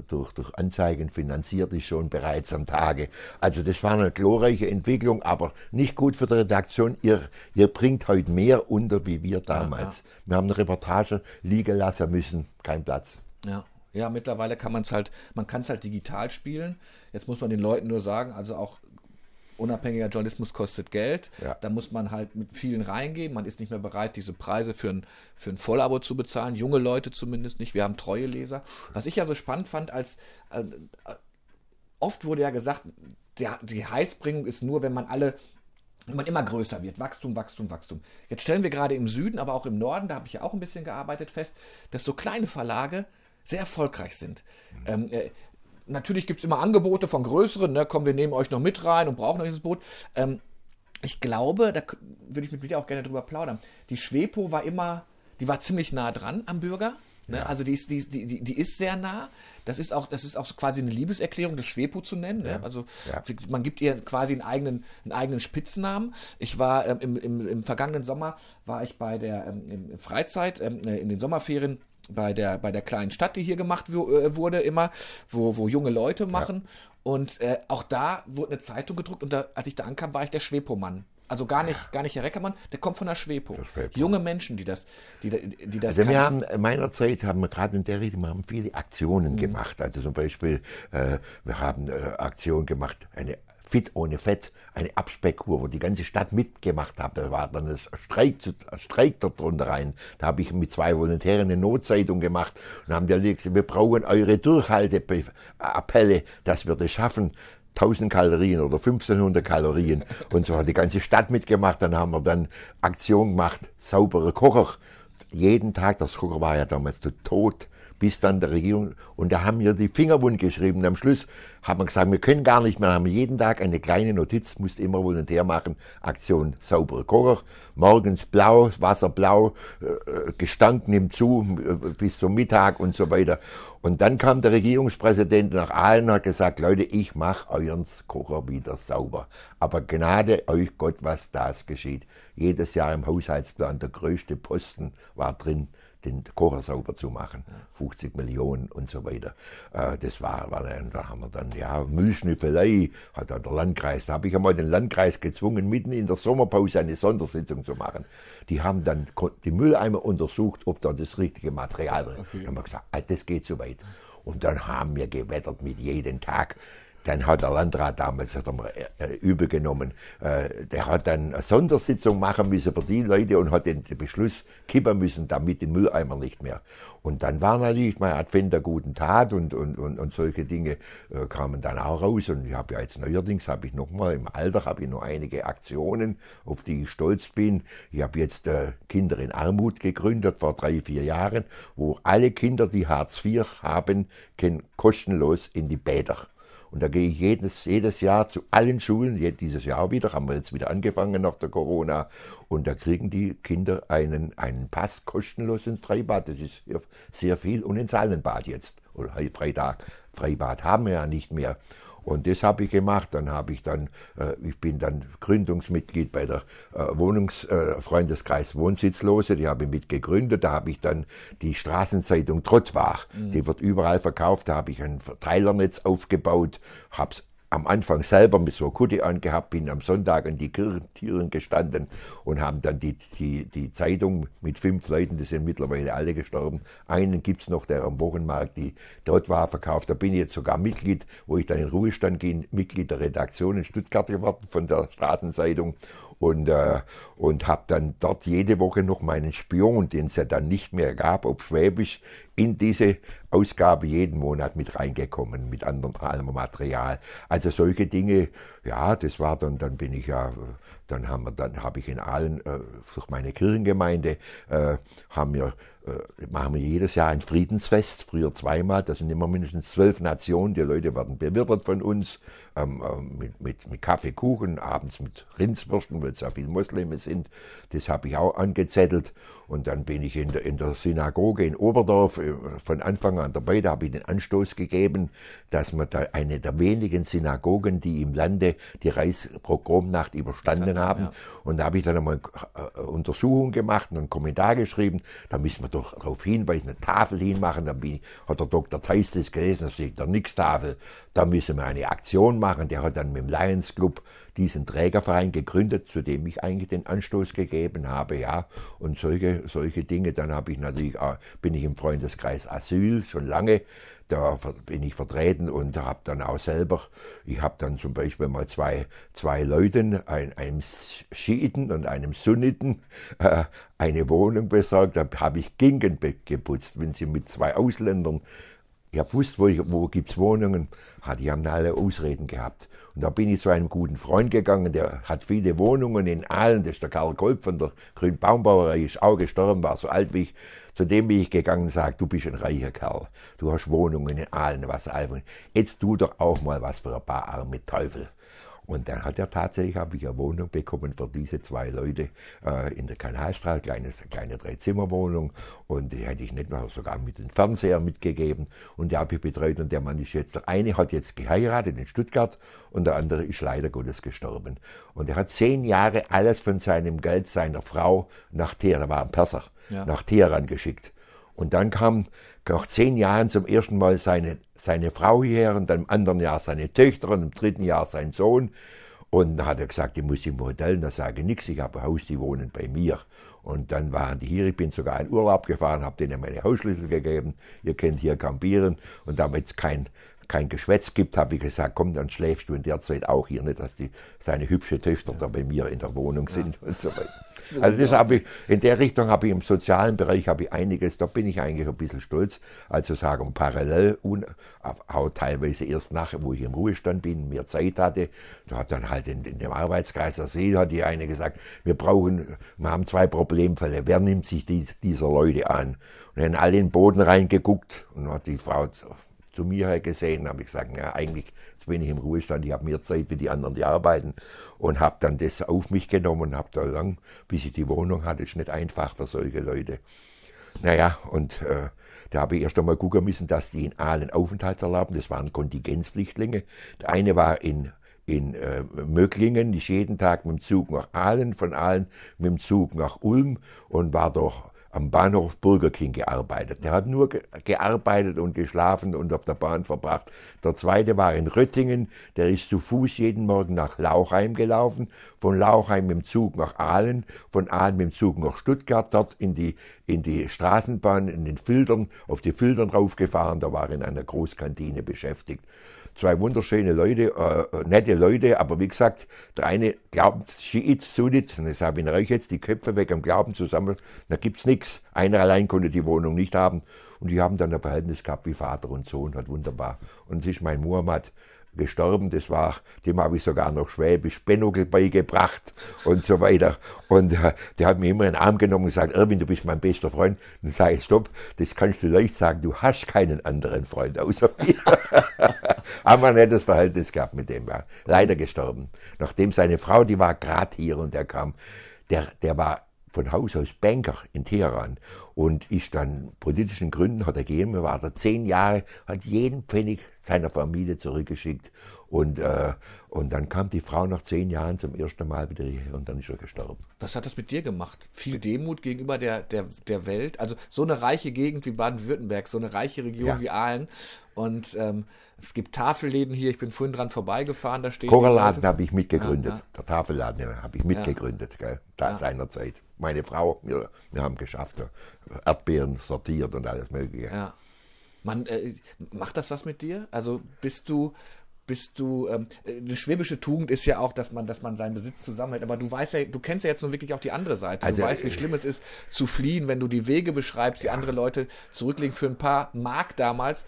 B: durch, durch Anzeigen finanziert ist, schon bereits am Tage. Also das war eine glorreiche Entwicklung, aber nicht gut für die Redaktion. Ihr, ihr bringt heute mehr unter wie wir damals. Ja, ja. Wir haben eine Reportage liegen lassen müssen, kein Platz.
A: Ja. Ja, mittlerweile kann man es halt, man kann es halt digital spielen. Jetzt muss man den Leuten nur sagen, also auch unabhängiger Journalismus kostet Geld. Ja. Da muss man halt mit vielen reingehen. Man ist nicht mehr bereit, diese Preise für ein, für ein Vollabo zu bezahlen. Junge Leute zumindest nicht. Wir haben treue Leser. Was ich ja so spannend fand, als äh, oft wurde ja gesagt, der, die Heilsbringung ist nur, wenn man alle wenn man immer größer wird. Wachstum, Wachstum, Wachstum. Jetzt stellen wir gerade im Süden, aber auch im Norden, da habe ich ja auch ein bisschen gearbeitet, fest, dass so kleine Verlage sehr erfolgreich sind. Mhm. Ähm, äh, natürlich gibt es immer Angebote von größeren, ne? komm, wir nehmen euch noch mit rein und brauchen euch das Boot. Ähm, ich glaube, da würde ich mit dir auch gerne drüber plaudern. Die Schwepo war immer, die war ziemlich nah dran am Bürger. Ne? Ja. Also die ist, die, die, die ist sehr nah. Das ist auch, das ist auch quasi eine Liebeserklärung, das Schwepo zu nennen. Ne? Ja. Also ja. man gibt ihr quasi einen eigenen, einen eigenen Spitznamen. Ich war ähm, im, im, im vergangenen Sommer war ich bei der ähm, Freizeit ähm, in den Sommerferien bei der, bei der kleinen Stadt, die hier gemacht äh, wurde, immer, wo, wo junge Leute machen. Ja. Und äh, auch da wurde eine Zeitung gedruckt und da, als ich da ankam, war ich der Schwepo-Mann. Also gar nicht, gar nicht Herr Reckermann, der kommt von der Schwepo. Der Schwepo. Junge Menschen, die das, die, die das.
B: Also wir haben in meiner Zeit haben wir gerade in der Richtung wir haben viele Aktionen mhm. gemacht. Also zum Beispiel, äh, wir haben äh, Aktion gemacht, eine Fit ohne Fett, eine Abspeckkur, wo die ganze Stadt mitgemacht hat. Da war dann ein Streik, ein Streik darunter rein. Da habe ich mit zwei Volontären eine Notzeitung gemacht und haben die gesagt, wir brauchen eure Durchhalteappelle, dass wir das schaffen. 1000 Kalorien oder 1500 Kalorien. Und so hat die ganze Stadt mitgemacht. Dann haben wir dann Aktion gemacht, saubere Kocher. Jeden Tag, das Kocher war ja damals tot bis dann der Regierung, und da haben wir die Finger wund geschrieben. Am Schluss haben wir gesagt, wir können gar nicht mehr, haben jeden Tag eine kleine Notiz, musste immer Volontär machen, Aktion saubere Kocher, morgens blau, Wasser blau, äh, Gestank nimmt zu äh, bis zum Mittag und so weiter. Und dann kam der Regierungspräsident nach Aalen und hat gesagt, Leute, ich mache euren Kocher wieder sauber. Aber Gnade euch Gott, was das geschieht. Jedes Jahr im Haushaltsplan der größte Posten war drin, den Kocher sauber zu machen. 50 Millionen und so weiter. Äh, das war, war dann, da haben wir dann, ja, Müllschnüffelei hat dann der Landkreis, da habe ich einmal den Landkreis gezwungen, mitten in der Sommerpause eine Sondersitzung zu machen. Die haben dann die Mülleimer untersucht, ob da das richtige Material drin ist. Okay. Dann haben wir gesagt, ah, das geht zu weit. Und dann haben wir gewettert mit jedem Tag. Dann hat der Landrat damals hat er äh, übel genommen. Äh, der hat dann eine Sondersitzung machen müssen für die Leute und hat den Beschluss kippen müssen, damit den Mülleimer nicht mehr. Und dann war natürlich mein Advent der guten Tat und, und, und, und solche Dinge äh, kamen dann auch raus. Und ich habe ja jetzt neuerdings, habe ich nochmal im Alter, habe ich noch einige Aktionen, auf die ich stolz bin. Ich habe jetzt äh, Kinder in Armut gegründet vor drei, vier Jahren, wo alle Kinder, die Hartz IV haben, können kostenlos in die Bäder. Und da gehe ich jedes, jedes Jahr zu allen Schulen, dieses Jahr wieder, haben wir jetzt wieder angefangen nach der Corona. Und da kriegen die Kinder einen, einen Pass kostenlos ins Freibad. Das ist sehr viel. Und ins Hallenbad jetzt. Oder Freitag. Freibad haben wir ja nicht mehr. Und das habe ich gemacht. Dann habe ich dann, äh, ich bin dann Gründungsmitglied bei der äh, Wohnungsfreundeskreis äh, Wohnsitzlose, die habe ich mitgegründet. Da habe ich dann die Straßenzeitung Trottwach, mhm. die wird überall verkauft. Da habe ich ein Verteilernetz aufgebaut, habe es am Anfang selber mit so einer Kutte angehabt, bin am Sonntag an die Kirchentüren gestanden und haben dann die, die, die Zeitung mit fünf Leuten, die sind mittlerweile alle gestorben. Einen gibt's noch, der am Wochenmarkt die dort war verkauft. Da bin ich jetzt sogar Mitglied, wo ich dann in Ruhestand ging, Mitglied der Redaktion in Stuttgart geworden von der Straßenzeitung und, äh, und habe dann dort jede Woche noch meinen Spion, den es ja dann nicht mehr gab, ob Schwäbisch, in diese Ausgabe jeden Monat mit reingekommen, mit anderem Material. Also solche Dinge, ja, das war dann, dann bin ich ja, dann haben wir, dann habe ich in allen, äh, durch meine Kirchengemeinde, äh, haben wir äh, machen wir jedes Jahr ein Friedensfest, früher zweimal, da sind immer mindestens zwölf Nationen, die Leute werden bewirtet von uns, ähm, mit, mit, mit Kaffee, abends mit Rindswürsten, weil es ja viele Muslime sind, das habe ich auch angezettelt. Und dann bin ich in der, in der Synagoge in Oberdorf von Anfang an dabei, da habe ich den Anstoß gegeben, dass man da eine der wenigen Synagogen, die im Lande die Reichspogromnacht überstanden haben ja. und da habe ich dann einmal äh, Untersuchung gemacht und einen Kommentar geschrieben, da müssen wir doch darauf hinweisen, eine Tafel hinmachen. Dann bin, hat der Dr. Theis das gelesen, da steht der Nix-Tafel. Da müssen wir eine Aktion machen. Der hat dann mit dem Lions Club diesen Trägerverein gegründet, zu dem ich eigentlich den Anstoß gegeben habe, ja. Und solche, solche Dinge, dann habe ich natürlich, bin ich im Freundeskreis Asyl schon lange, da bin ich vertreten und habe dann auch selber, ich habe dann zum Beispiel mal zwei, zwei Leuten, ein, einem Schiiten und einem Sunniten, äh, eine Wohnung besorgt, da habe ich Ginken geputzt, wenn sie mit zwei Ausländern ich habe gewusst, wo, wo gibt es Wohnungen. Die haben alle Ausreden gehabt. Und da bin ich zu einem guten Freund gegangen, der hat viele Wohnungen in Aalen. Das ist der Karl Kolb von der Grünen Baumbauerei, ist auch gestorben, war so alt wie ich. Zu dem bin ich gegangen und sage, du bist ein reicher Kerl. Du hast Wohnungen in Aalen, was einfach. Jetzt tu doch auch mal was für ein paar arme Teufel. Und dann hat er tatsächlich, habe ich eine Wohnung bekommen für diese zwei Leute äh, in der Kanalstraße, kleine, kleine Drei-Zimmer-Wohnung. Und die hätte ich nicht noch sogar mit dem Fernseher mitgegeben. Und die habe ich betreut. Und der Mann ist jetzt, der eine hat jetzt geheiratet in Stuttgart und der andere ist leider Gottes gestorben. Und er hat zehn Jahre alles von seinem Geld seiner Frau nach Teheran, war ein Perser, ja. nach Teheran geschickt. Und dann kam nach zehn Jahren zum ersten Mal seine, seine Frau hierher und dann im anderen Jahr seine Töchter und im dritten Jahr sein Sohn. Und dann hat er gesagt, ich muss im Hotel. Und da sage ich nichts, ich habe ein Haus, die wohnen bei mir. Und dann waren die hier, ich bin sogar in Urlaub gefahren, habe denen meine Hausschlüssel gegeben. Ihr könnt hier campieren. Und damit es kein, kein Geschwätz gibt, habe ich gesagt, komm, dann schläfst du in der Zeit auch hier nicht, dass die, seine hübsche Töchter da bei mir in der Wohnung sind ja. und so weiter. Also das habe ich, in der Richtung habe ich im sozialen Bereich habe ich einiges, da bin ich eigentlich ein bisschen stolz. Also sagen parallel, auch teilweise erst nach, wo ich im Ruhestand bin, mehr Zeit hatte, da hat dann halt in, in dem Arbeitskreis der See, hat die eine gesagt, wir brauchen, wir haben zwei Problemfälle, wer nimmt sich dies, dieser Leute an? Und dann alle in den Boden reingeguckt und hat die Frau zu mir gesehen, habe ich gesagt, ja, eigentlich bin ich im Ruhestand, ich habe mehr Zeit wie die anderen, die arbeiten und habe dann das auf mich genommen und habe da lang, bis ich die Wohnung hatte, ist nicht einfach für solche Leute. Naja, und äh, da habe ich erst einmal gucken müssen, dass die in Aalen Aufenthaltserlauben, das waren Kontingenzflüchtlinge. Der eine war in in äh, Möglingen, nicht jeden Tag mit dem Zug nach Aalen, von Aalen mit dem Zug nach Ulm und war doch am Bahnhof Burger King gearbeitet. Der hat nur gearbeitet und geschlafen und auf der Bahn verbracht. Der zweite war in Röttingen, der ist zu Fuß jeden Morgen nach Lauchheim gelaufen, von Lauchheim dem Zug nach Aalen, von Aalen dem Zug nach Stuttgart, dort in die, in die Straßenbahn, in den Filtern, auf die Filtern raufgefahren, da war in einer Großkantine beschäftigt zwei wunderschöne Leute, äh, nette Leute, aber wie gesagt, der eine glaubt Schiit, Sunnit, sage, wenn euch jetzt die Köpfe weg am Glauben zusammen, da gibt's nichts. Einer allein konnte die Wohnung nicht haben und die haben dann ein Verhältnis gehabt wie Vater und Sohn, hat wunderbar. Und es ist mein Muhammad, gestorben. Das war, dem habe ich sogar noch Schwäbisch Benugel beigebracht und so weiter. Und äh, der hat mir immer in den Arm genommen und gesagt, Erwin, du bist mein bester Freund. Dann sage ich, stopp, das kannst du leicht sagen, du hast keinen anderen Freund außer mir. haben wir ein nettes Verhältnis gehabt mit dem, war leider gestorben. Nachdem seine Frau, die war gerade hier und der kam, der, der war von Haus aus Banker in Teheran und ist dann politischen Gründen hat er gegeben, war da zehn Jahre, hat jeden Pfennig seiner Familie zurückgeschickt und, äh, und dann kam die Frau nach zehn Jahren zum ersten Mal wieder hier und dann ist er gestorben.
A: Was hat das mit dir gemacht? Viel Demut gegenüber der, der, der Welt? Also so eine reiche Gegend wie Baden-Württemberg, so eine reiche Region ja. wie Aalen und ähm, es gibt Tafelläden hier, ich bin vorhin dran vorbeigefahren, da steht.
B: Kocherladen habe ich mitgegründet. Ja, ja. Der Tafelladen habe ich mitgegründet, gell, da seinerzeit. Meine Frau, wir, wir haben geschafft, Erdbeeren sortiert und alles Mögliche.
A: Ja. Man, äh, macht das was mit dir? Also bist du, bist du, ähm, eine schwäbische Tugend ist ja auch, dass man, dass man seinen Besitz zusammenhält, aber du weißt ja, du kennst ja jetzt nun wirklich auch die andere Seite. Also, du weißt, wie schlimm es ist, zu fliehen, wenn du die Wege beschreibst, die andere Leute zurücklegen für ein paar Mark damals.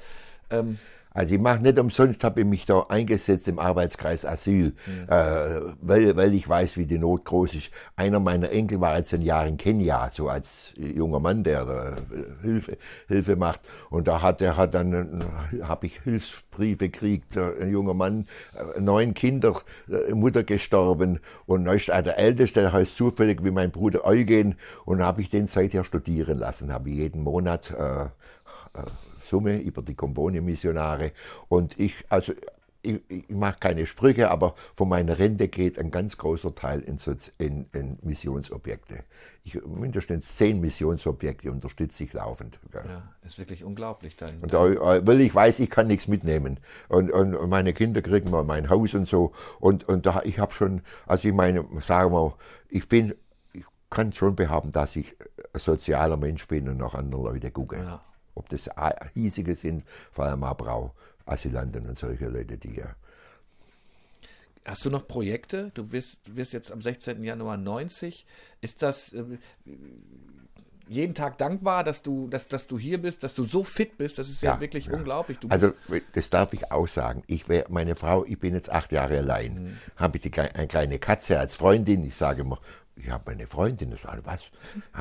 B: Ähm, also ich mache nicht umsonst, habe ich mich da eingesetzt im Arbeitskreis Asyl, mhm. äh, weil, weil ich weiß, wie die Not groß ist. Einer meiner Enkel war jetzt ein Jahr in Kenia, so als junger Mann, der äh, Hilfe, Hilfe macht. Und da hat er hat dann, habe ich Hilfsbriefe gekriegt, äh, ein junger Mann, äh, neun Kinder, äh, Mutter gestorben. Und ist der Älteste, der heißt zufällig wie mein Bruder Eugen. Und habe ich den seither studieren lassen, habe ich jeden Monat äh, Summe über die Kombone-Missionare. Und ich, also ich, ich mache keine Sprüche, aber von meiner Rente geht ein ganz großer Teil in, in, in Missionsobjekte. Ich, mindestens zehn Missionsobjekte unterstütze ich laufend.
A: Ja, ist wirklich unglaublich. Dein,
B: und da, äh, weil ich weiß, ich kann nichts mitnehmen. Und, und meine Kinder kriegen mal mein Haus und so. Und, und da, ich habe schon, also ich meine, sagen wir, ich bin, ich kann schon behaupten, dass ich ein sozialer Mensch bin und nach anderen Leuten gucke. Ja ob das hiesige sind, vor allem auch Asylanten und solche Leute, die ja.
A: Hast du noch Projekte? Du wirst, wirst jetzt am 16. Januar 90. Ist das äh, jeden Tag dankbar, dass du, dass, dass du hier bist, dass du so fit bist? Das ist ja, ja wirklich ja. unglaublich.
B: also, das darf ich auch sagen. Ich wär, meine Frau, ich bin jetzt acht Jahre allein. Mhm. Habe ich die, eine kleine Katze als Freundin. Ich sage immer, ich habe meine Freundin, das war was?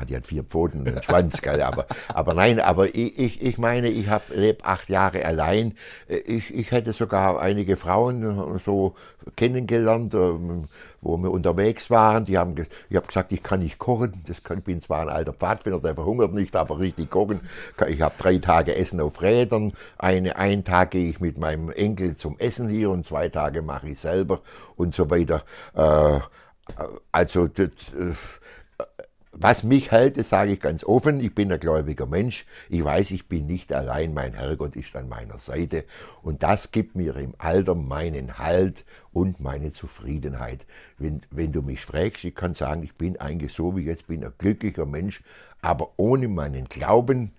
B: Die hat vier Pfoten und einen Schwanz, gell? Aber, aber nein, aber ich, ich, ich meine, ich habe lebe acht Jahre allein. Ich, ich hätte sogar einige Frauen so kennengelernt, ähm, wo wir unterwegs waren. Die haben, ich habe gesagt, ich kann nicht kochen. Das kann, bin zwar ein alter Pfadfinder, der verhungert nicht, aber richtig kochen. Ich habe drei Tage Essen auf Rädern. Eine, einen Tag gehe ich mit meinem Enkel zum Essen hier und zwei Tage mache ich selber und so weiter. Äh, also das, äh, was mich hält, das sage ich ganz offen, ich bin ein gläubiger Mensch, ich weiß, ich bin nicht allein, mein Herrgott ist an meiner Seite und das gibt mir im Alter meinen Halt und meine Zufriedenheit. Wenn, wenn du mich fragst, ich kann sagen, ich bin eigentlich so, wie jetzt bin, ein glücklicher Mensch, aber ohne meinen Glauben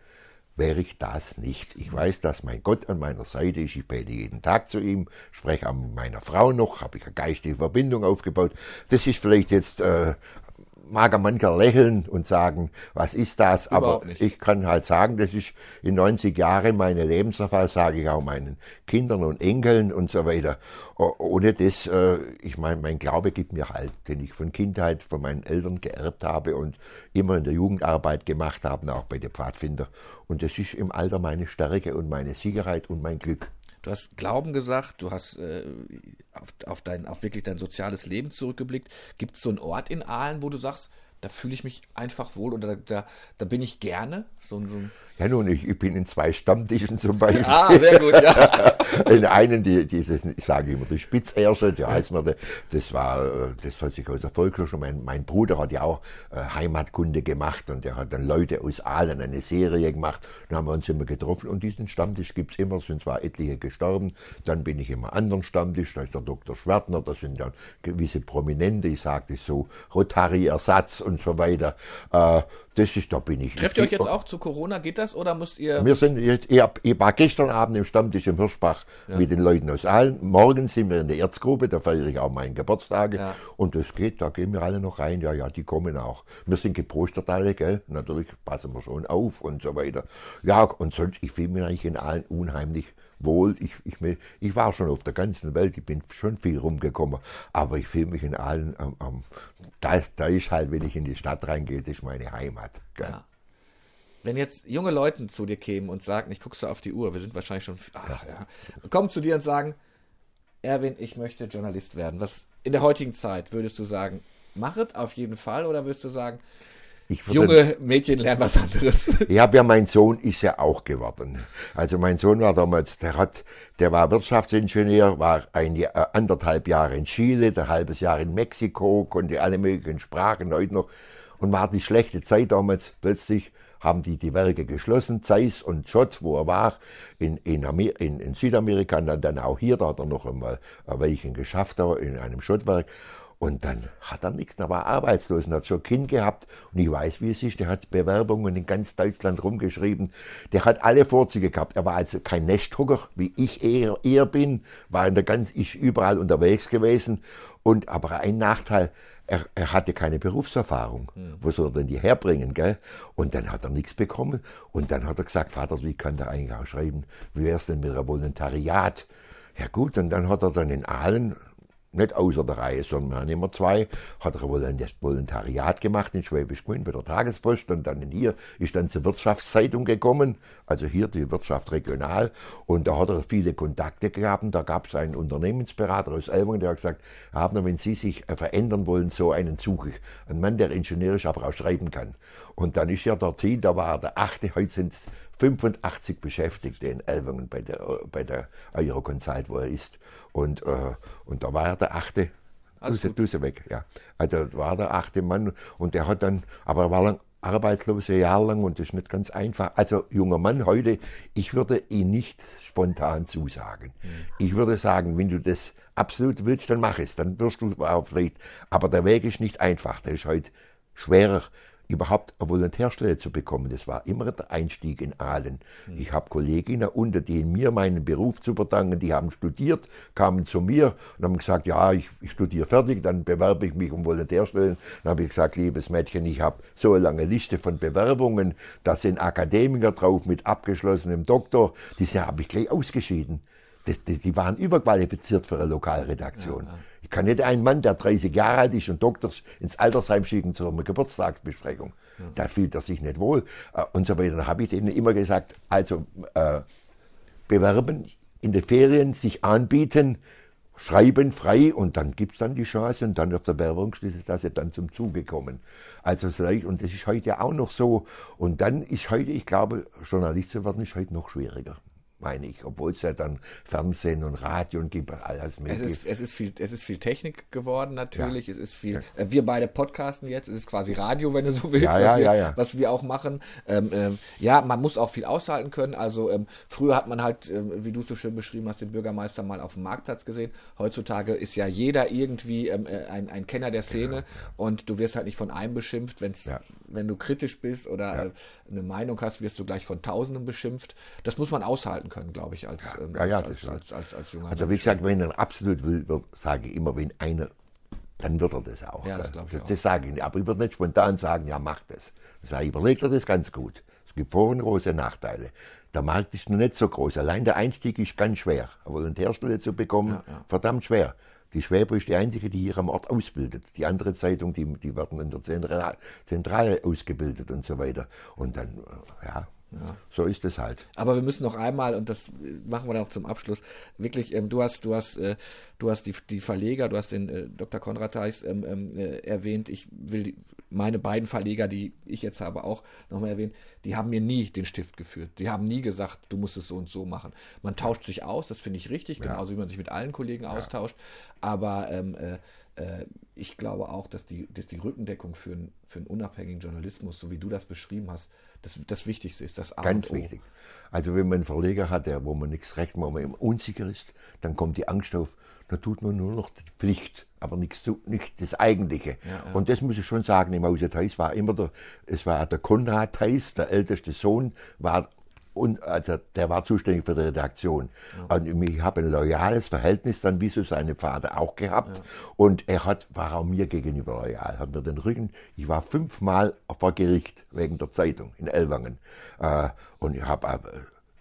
B: wäre ich das nicht. Ich weiß, dass mein Gott an meiner Seite ist. Ich bete jeden Tag zu ihm, spreche an meiner Frau noch, habe ich eine geistige Verbindung aufgebaut. Das ist vielleicht jetzt äh, mag mancher lächeln und sagen, was ist das? Überhaupt Aber nicht. ich kann halt sagen, das ist in 90 Jahren meine Lebenserfahrung, sage ich auch meinen Kindern und Enkeln und so weiter. Ohne das, äh, ich meine, mein Glaube gibt mir halt, den ich von Kindheit von meinen Eltern geerbt habe und immer in der Jugendarbeit gemacht habe, auch bei den Pfadfinder. Und das ist im Alter meine Stärke und meine Sicherheit und mein Glück.
A: Du hast Glauben gesagt, du hast äh, auf, auf, dein, auf wirklich dein soziales Leben zurückgeblickt. Gibt es so einen Ort in Aalen, wo du sagst, da fühle ich mich einfach wohl oder da, da bin ich gerne? So, so
B: ja, nun, ich, ich, bin in zwei Stammtischen zum Beispiel.
A: Ah, sehr gut, ja.
B: in einen, die, dieses, ich sage immer, die Spitzersche, der heißt mir, das war, das hat sich aus der Volksschule, mein, mein Bruder hat ja auch äh, Heimatkunde gemacht und der hat dann Leute aus Aalen eine Serie gemacht. Dann haben wir uns immer getroffen und diesen Stammtisch gibt es immer, es sind zwar etliche gestorben. Dann bin ich immer anderen Stammtisch, da ist der Dr. Schwertner, da sind dann gewisse Prominente, ich sage das so, Rotary-Ersatz und so weiter. Äh, das ist, da bin ich.
A: Trefft ihr euch jetzt auch zu Corona? Geht das oder müsst ihr.
B: Wir sind jetzt, ich, hab, ich war gestern Abend im Stammtisch im Hirschbach ja. mit den Leuten aus allen. Morgen sind wir in der Erzgruppe, da feiere ich auch meinen Geburtstag. Ja. Und das geht, da gehen wir alle noch rein. Ja, ja, die kommen auch. Wir sind gepostet alle, gell? Natürlich passen wir schon auf und so weiter. Ja, und sonst, ich fühle mich eigentlich in allen unheimlich wohl. Ich, ich, ich war schon auf der ganzen Welt, ich bin schon viel rumgekommen, aber ich fühle mich in allen, ähm, ähm, da, da ist halt, wenn ich in die Stadt reingehe, das ist meine Heimat. Ja.
A: Wenn jetzt junge Leute zu dir kämen und sagen, ich guckst du auf die Uhr, wir sind wahrscheinlich schon, ach ja, kommen zu dir und sagen, Erwin, ich möchte Journalist werden. Was in der heutigen Zeit würdest du sagen, mach es auf jeden Fall oder würdest du sagen, Junge Mädchen lernen was anderes.
B: Ja, ja, mein Sohn ist ja auch geworden. Also mein Sohn war damals, der hat, der war Wirtschaftsingenieur, war ein Jahr, äh, anderthalb Jahre in Chile, ein halbes Jahr in Mexiko, konnte alle möglichen Sprachen heute noch und war die schlechte Zeit damals. Plötzlich haben die die Werke geschlossen, Zeiss und Schott, wo er war, in, in, in, in Südamerika und dann auch hier, da hat er noch einmal ein Weilchen geschafft, in einem Schottwerk. Und dann hat er nichts, er war arbeitslos und hat schon ein Kind gehabt. Und ich weiß, wie es ist, der hat Bewerbungen in ganz Deutschland rumgeschrieben. Der hat alle Vorzüge gehabt. Er war also kein Nesthocker, wie ich eher, eher bin, war in der ganz, ist überall unterwegs gewesen. Und aber ein Nachteil, er, er hatte keine Berufserfahrung. Mhm. Wo soll er denn die herbringen, gell? Und dann hat er nichts bekommen. Und dann hat er gesagt, Vater, wie kann der eigentlich auch schreiben, wie wär's denn mit einem Volontariat? Ja gut, und dann hat er dann in Aalen nicht außer der Reihe, sondern wir haben immer zwei, hat er wohl ein Volontariat gemacht in Schwäbisch Gmünd bei der Tagespost und dann hier ist dann zur Wirtschaftszeitung gekommen, also hier die Wirtschaft regional und da hat er viele Kontakte gehabt da gab es einen Unternehmensberater aus Elmung, der hat gesagt, Abner, wenn Sie sich verändern wollen, so einen suche ich. Ein Mann, der ingenieurisch aber auch schreiben kann. Und dann ist ja der Team, da war der achte, heute sind es 85 Beschäftigte in Elvingen bei der, bei der Euroconsult, wo er ist. Und, äh, und da war er der achte. Dusse, Dusse weg, ja. Also war der achte Mann und der hat dann, aber er war lang arbeitslos ein Jahr lang und das ist nicht ganz einfach. Also junger Mann heute, ich würde ihn nicht spontan zusagen. Mhm. Ich würde sagen, wenn du das absolut willst, dann mach es, dann wirst du auch vielleicht. Aber der Weg ist nicht einfach, der ist heute schwerer überhaupt eine Volontärstelle zu bekommen. Das war immer der Einstieg in Aalen. Mhm. Ich habe Kolleginnen unter denen mir meinen Beruf zu verdanken, die haben studiert, kamen zu mir und haben gesagt, ja, ich, ich studiere fertig, dann bewerbe ich mich um Volontärstellen. Dann habe ich gesagt, liebes Mädchen, ich habe so eine lange Liste von Bewerbungen, da sind Akademiker drauf mit abgeschlossenem Doktor, diese habe ich gleich ausgeschieden. Das, das, die waren überqualifiziert für eine Lokalredaktion. Ja, ja. Ich kann nicht einen Mann, der 30 Jahre alt ist und Doktor ins Altersheim schicken zu einer Geburtstagsbesprechung. Ja. Da fühlt er sich nicht wohl äh, und so weiter. Dann habe ich denen immer gesagt, also äh, bewerben, in den Ferien sich anbieten, schreiben frei und dann gibt es dann die Chance und dann auf der Bewerbungsliste, dass sie dann zum Zuge kommen. Also und das ist heute auch noch so. Und dann ist heute, ich glaube, Journalist zu werden, ist heute noch schwieriger meine ich, obwohl es ja dann Fernsehen und Radio und gibt alles
A: mögliche. Es ist, es ist, viel, es ist viel Technik geworden natürlich, ja. es ist viel, ja. äh, wir beide podcasten jetzt, es ist quasi Radio, wenn du so willst, ja, was, wir, was, wir, auch machen. Ähm, ähm, ja, man muss auch viel aushalten können, also ähm, früher hat man halt, ähm, wie du so schön beschrieben hast, den Bürgermeister mal auf dem Marktplatz gesehen, heutzutage ist ja jeder irgendwie ähm, äh, ein, ein, Kenner der Szene genau, und du wirst halt nicht von einem beschimpft, wenn's, wenn du kritisch bist oder äh, eine Meinung hast, wirst du gleich von Tausenden beschimpft. Das muss man aushalten können, glaube ich, als,
B: ja, ähm, ja, ja, als, als, als, als, junger Also wie gesagt, wenn er absolut will, wird, sage ich immer, wenn einer, dann wird er das auch. Ja, das, glaube ich das, das sage ich nicht. Aber ich würde nicht spontan sagen, ja, mach das. Ich sage, überleg dir das ganz gut. Es gibt Vor- und große Nachteile. Der Markt ist noch nicht so groß. Allein der Einstieg ist ganz schwer. Eine Volontärstelle zu bekommen, ja, ja. verdammt schwer. Die Schwäbe ist die einzige, die hier am Ort ausbildet. Die andere Zeitung, die, die werden in der Zentrale ausgebildet und so weiter. Und dann, äh, ja, ja. So ist es halt.
A: Aber wir müssen noch einmal, und das machen wir noch zum Abschluss, wirklich, ähm, du hast, du hast, äh, du hast die, die Verleger, du hast den äh, Dr. Konrad Theis ähm, ähm, äh, erwähnt. Ich will die, meine beiden Verleger, die ich jetzt habe, auch nochmal erwähnen, die haben mir nie den Stift geführt. Die haben nie gesagt, du musst es so und so machen. Man tauscht sich aus, das finde ich richtig, ja. genauso wie man sich mit allen Kollegen ja. austauscht. Aber ähm, äh, äh, ich glaube auch, dass die, dass die Rückendeckung für, ein, für einen unabhängigen Journalismus, so wie du das beschrieben hast, das, das Wichtigste ist, das
B: A Ganz wichtig. Also wenn man einen Verleger hat, der, wo man nichts recht, wo man unsicher ist, dann kommt die Angst auf, da tut man nur noch die Pflicht, aber nichts, nicht das Eigentliche. Ja, ja. Und das muss ich schon sagen, im Hause Theis war immer der, es war der Konrad Theis, der älteste Sohn, war und also der war zuständig für die Redaktion. Ja. Und ich habe ein loyales Verhältnis dann wie so seine Vater auch gehabt. Ja. Und er hat, war auch mir gegenüber loyal, hat mir den Rücken, ich war fünfmal vor Gericht wegen der Zeitung in Elwangen. Äh, und ich habe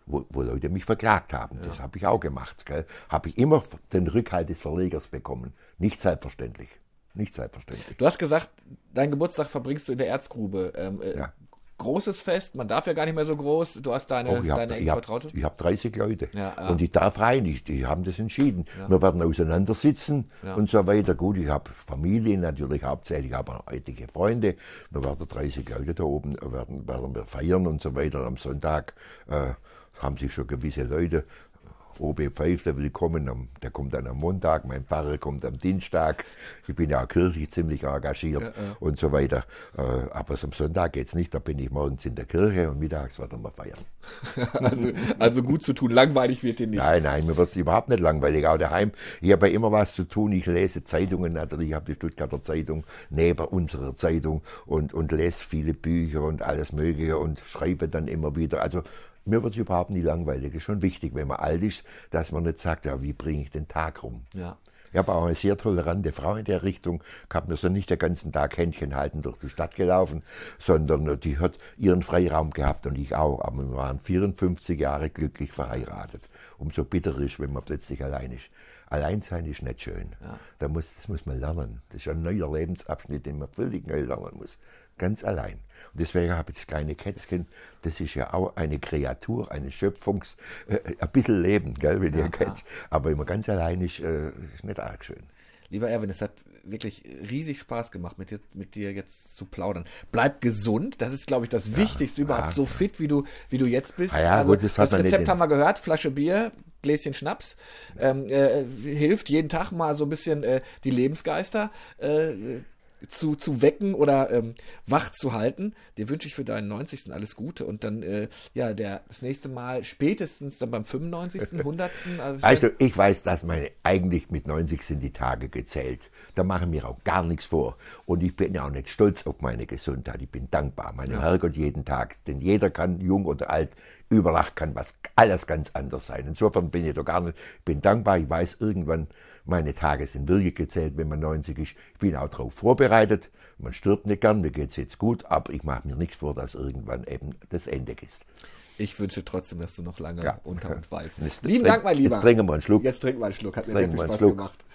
B: wo, wo, Leute mich verklagt haben. Ja. Das habe ich auch gemacht. Habe ich immer den Rückhalt des Verlegers bekommen. Nicht selbstverständlich. Nicht selbstverständlich.
A: Du hast gesagt, deinen Geburtstag verbringst du in der Erzgrube. Ähm, äh, ja großes Fest, man darf ja gar nicht mehr so groß, du hast deine, oh,
B: ich
A: deine
B: hab, ich Vertraute? Ich habe 30 Leute ja, ja. und ich darf rein, ich, die haben das entschieden. Ja. Wir werden auseinandersitzen und so weiter. Gut, ich habe Familie natürlich hauptsächlich, aber heutige Freunde. Wir werden 30 Leute da oben, werden, werden wir feiern und so weiter. Am Sonntag äh, haben sich schon gewisse Leute OB der willkommen, der kommt dann am Montag, mein Pfarrer kommt am Dienstag. Ich bin ja auch kirchlich ziemlich engagiert ja, ja. und so weiter. Äh, aber am Sonntag geht es nicht, da bin ich morgens in der Kirche und mittags werden wir feiern.
A: also, also gut zu tun, langweilig wird dir nicht.
B: Nein, nein, mir wird es überhaupt nicht langweilig. Auch daheim, ich habe ja immer was zu tun. Ich lese Zeitungen, natürlich, ich habe die Stuttgarter Zeitung neben unserer Zeitung und, und lese viele Bücher und alles Mögliche und schreibe dann immer wieder. Also mir wird es überhaupt nie langweilig. Ist schon wichtig, wenn man alt ist, dass man nicht sagt, ja, wie bringe ich den Tag rum. Ja. Ich habe auch eine sehr tolerante Frau in der Richtung gehabt. Wir sind nicht den ganzen Tag Händchen halten durch die Stadt gelaufen, sondern die hat ihren Freiraum gehabt und ich auch. Aber wir waren 54 Jahre glücklich verheiratet. Umso bitterer ist, wenn man plötzlich allein ist. Allein sein ist nicht schön. Ja. Da muss, das muss man lernen. Das ist ein neuer Lebensabschnitt, den man völlig neu lernen muss. Ganz allein. Und deswegen habe ich das kleine Kätzchen, das ist ja auch eine Kreatur, eine Schöpfungs-, äh, ein bisschen Leben, gell, wenn ja, ihr kennt. Aber immer ganz allein ist, äh, ist nicht arg schön.
A: Lieber Erwin, es hat wirklich riesig Spaß gemacht, mit dir, mit dir jetzt zu plaudern. Bleib gesund, das ist, glaube ich, das ja, Wichtigste überhaupt. Ja. So fit, wie du, wie du jetzt bist.
B: Ah ja, also, gut, das,
A: das Rezept haben wir gehört, Flasche Bier, Gläschen Schnaps. Ähm, äh, hilft jeden Tag mal so ein bisschen äh, die Lebensgeister äh, zu, zu wecken oder ähm, wach zu halten. Dir wünsche ich für deinen 90. alles Gute und dann, äh, ja, der, das nächste Mal spätestens dann beim 95., 100.
B: Also, weißt du, ich weiß, dass meine, eigentlich mit 90 sind die Tage gezählt. Da mache ich mir auch gar nichts vor. Und ich bin ja auch nicht stolz auf meine Gesundheit. Ich bin dankbar, meinem ja. Herrgott jeden Tag. Denn jeder kann, jung oder alt, über Nacht kann was alles ganz anders sein. Insofern bin ich da gar nicht, bin dankbar. Ich weiß irgendwann, meine Tage sind wirklich gezählt, wenn man 90 ist. Ich bin auch darauf vorbereitet. Man stirbt nicht gern, mir geht es jetzt gut, aber ich mache mir nichts vor, dass irgendwann eben das Ende ist.
A: Ich wünsche trotzdem, dass du noch lange
B: ja.
A: unter und weißt.
B: Lieben Dank, mein Lieber.
A: Jetzt trinken wir einen Schluck.
B: Jetzt
A: trinken wir einen Schluck. Hat mir sehr viel Spaß gemacht.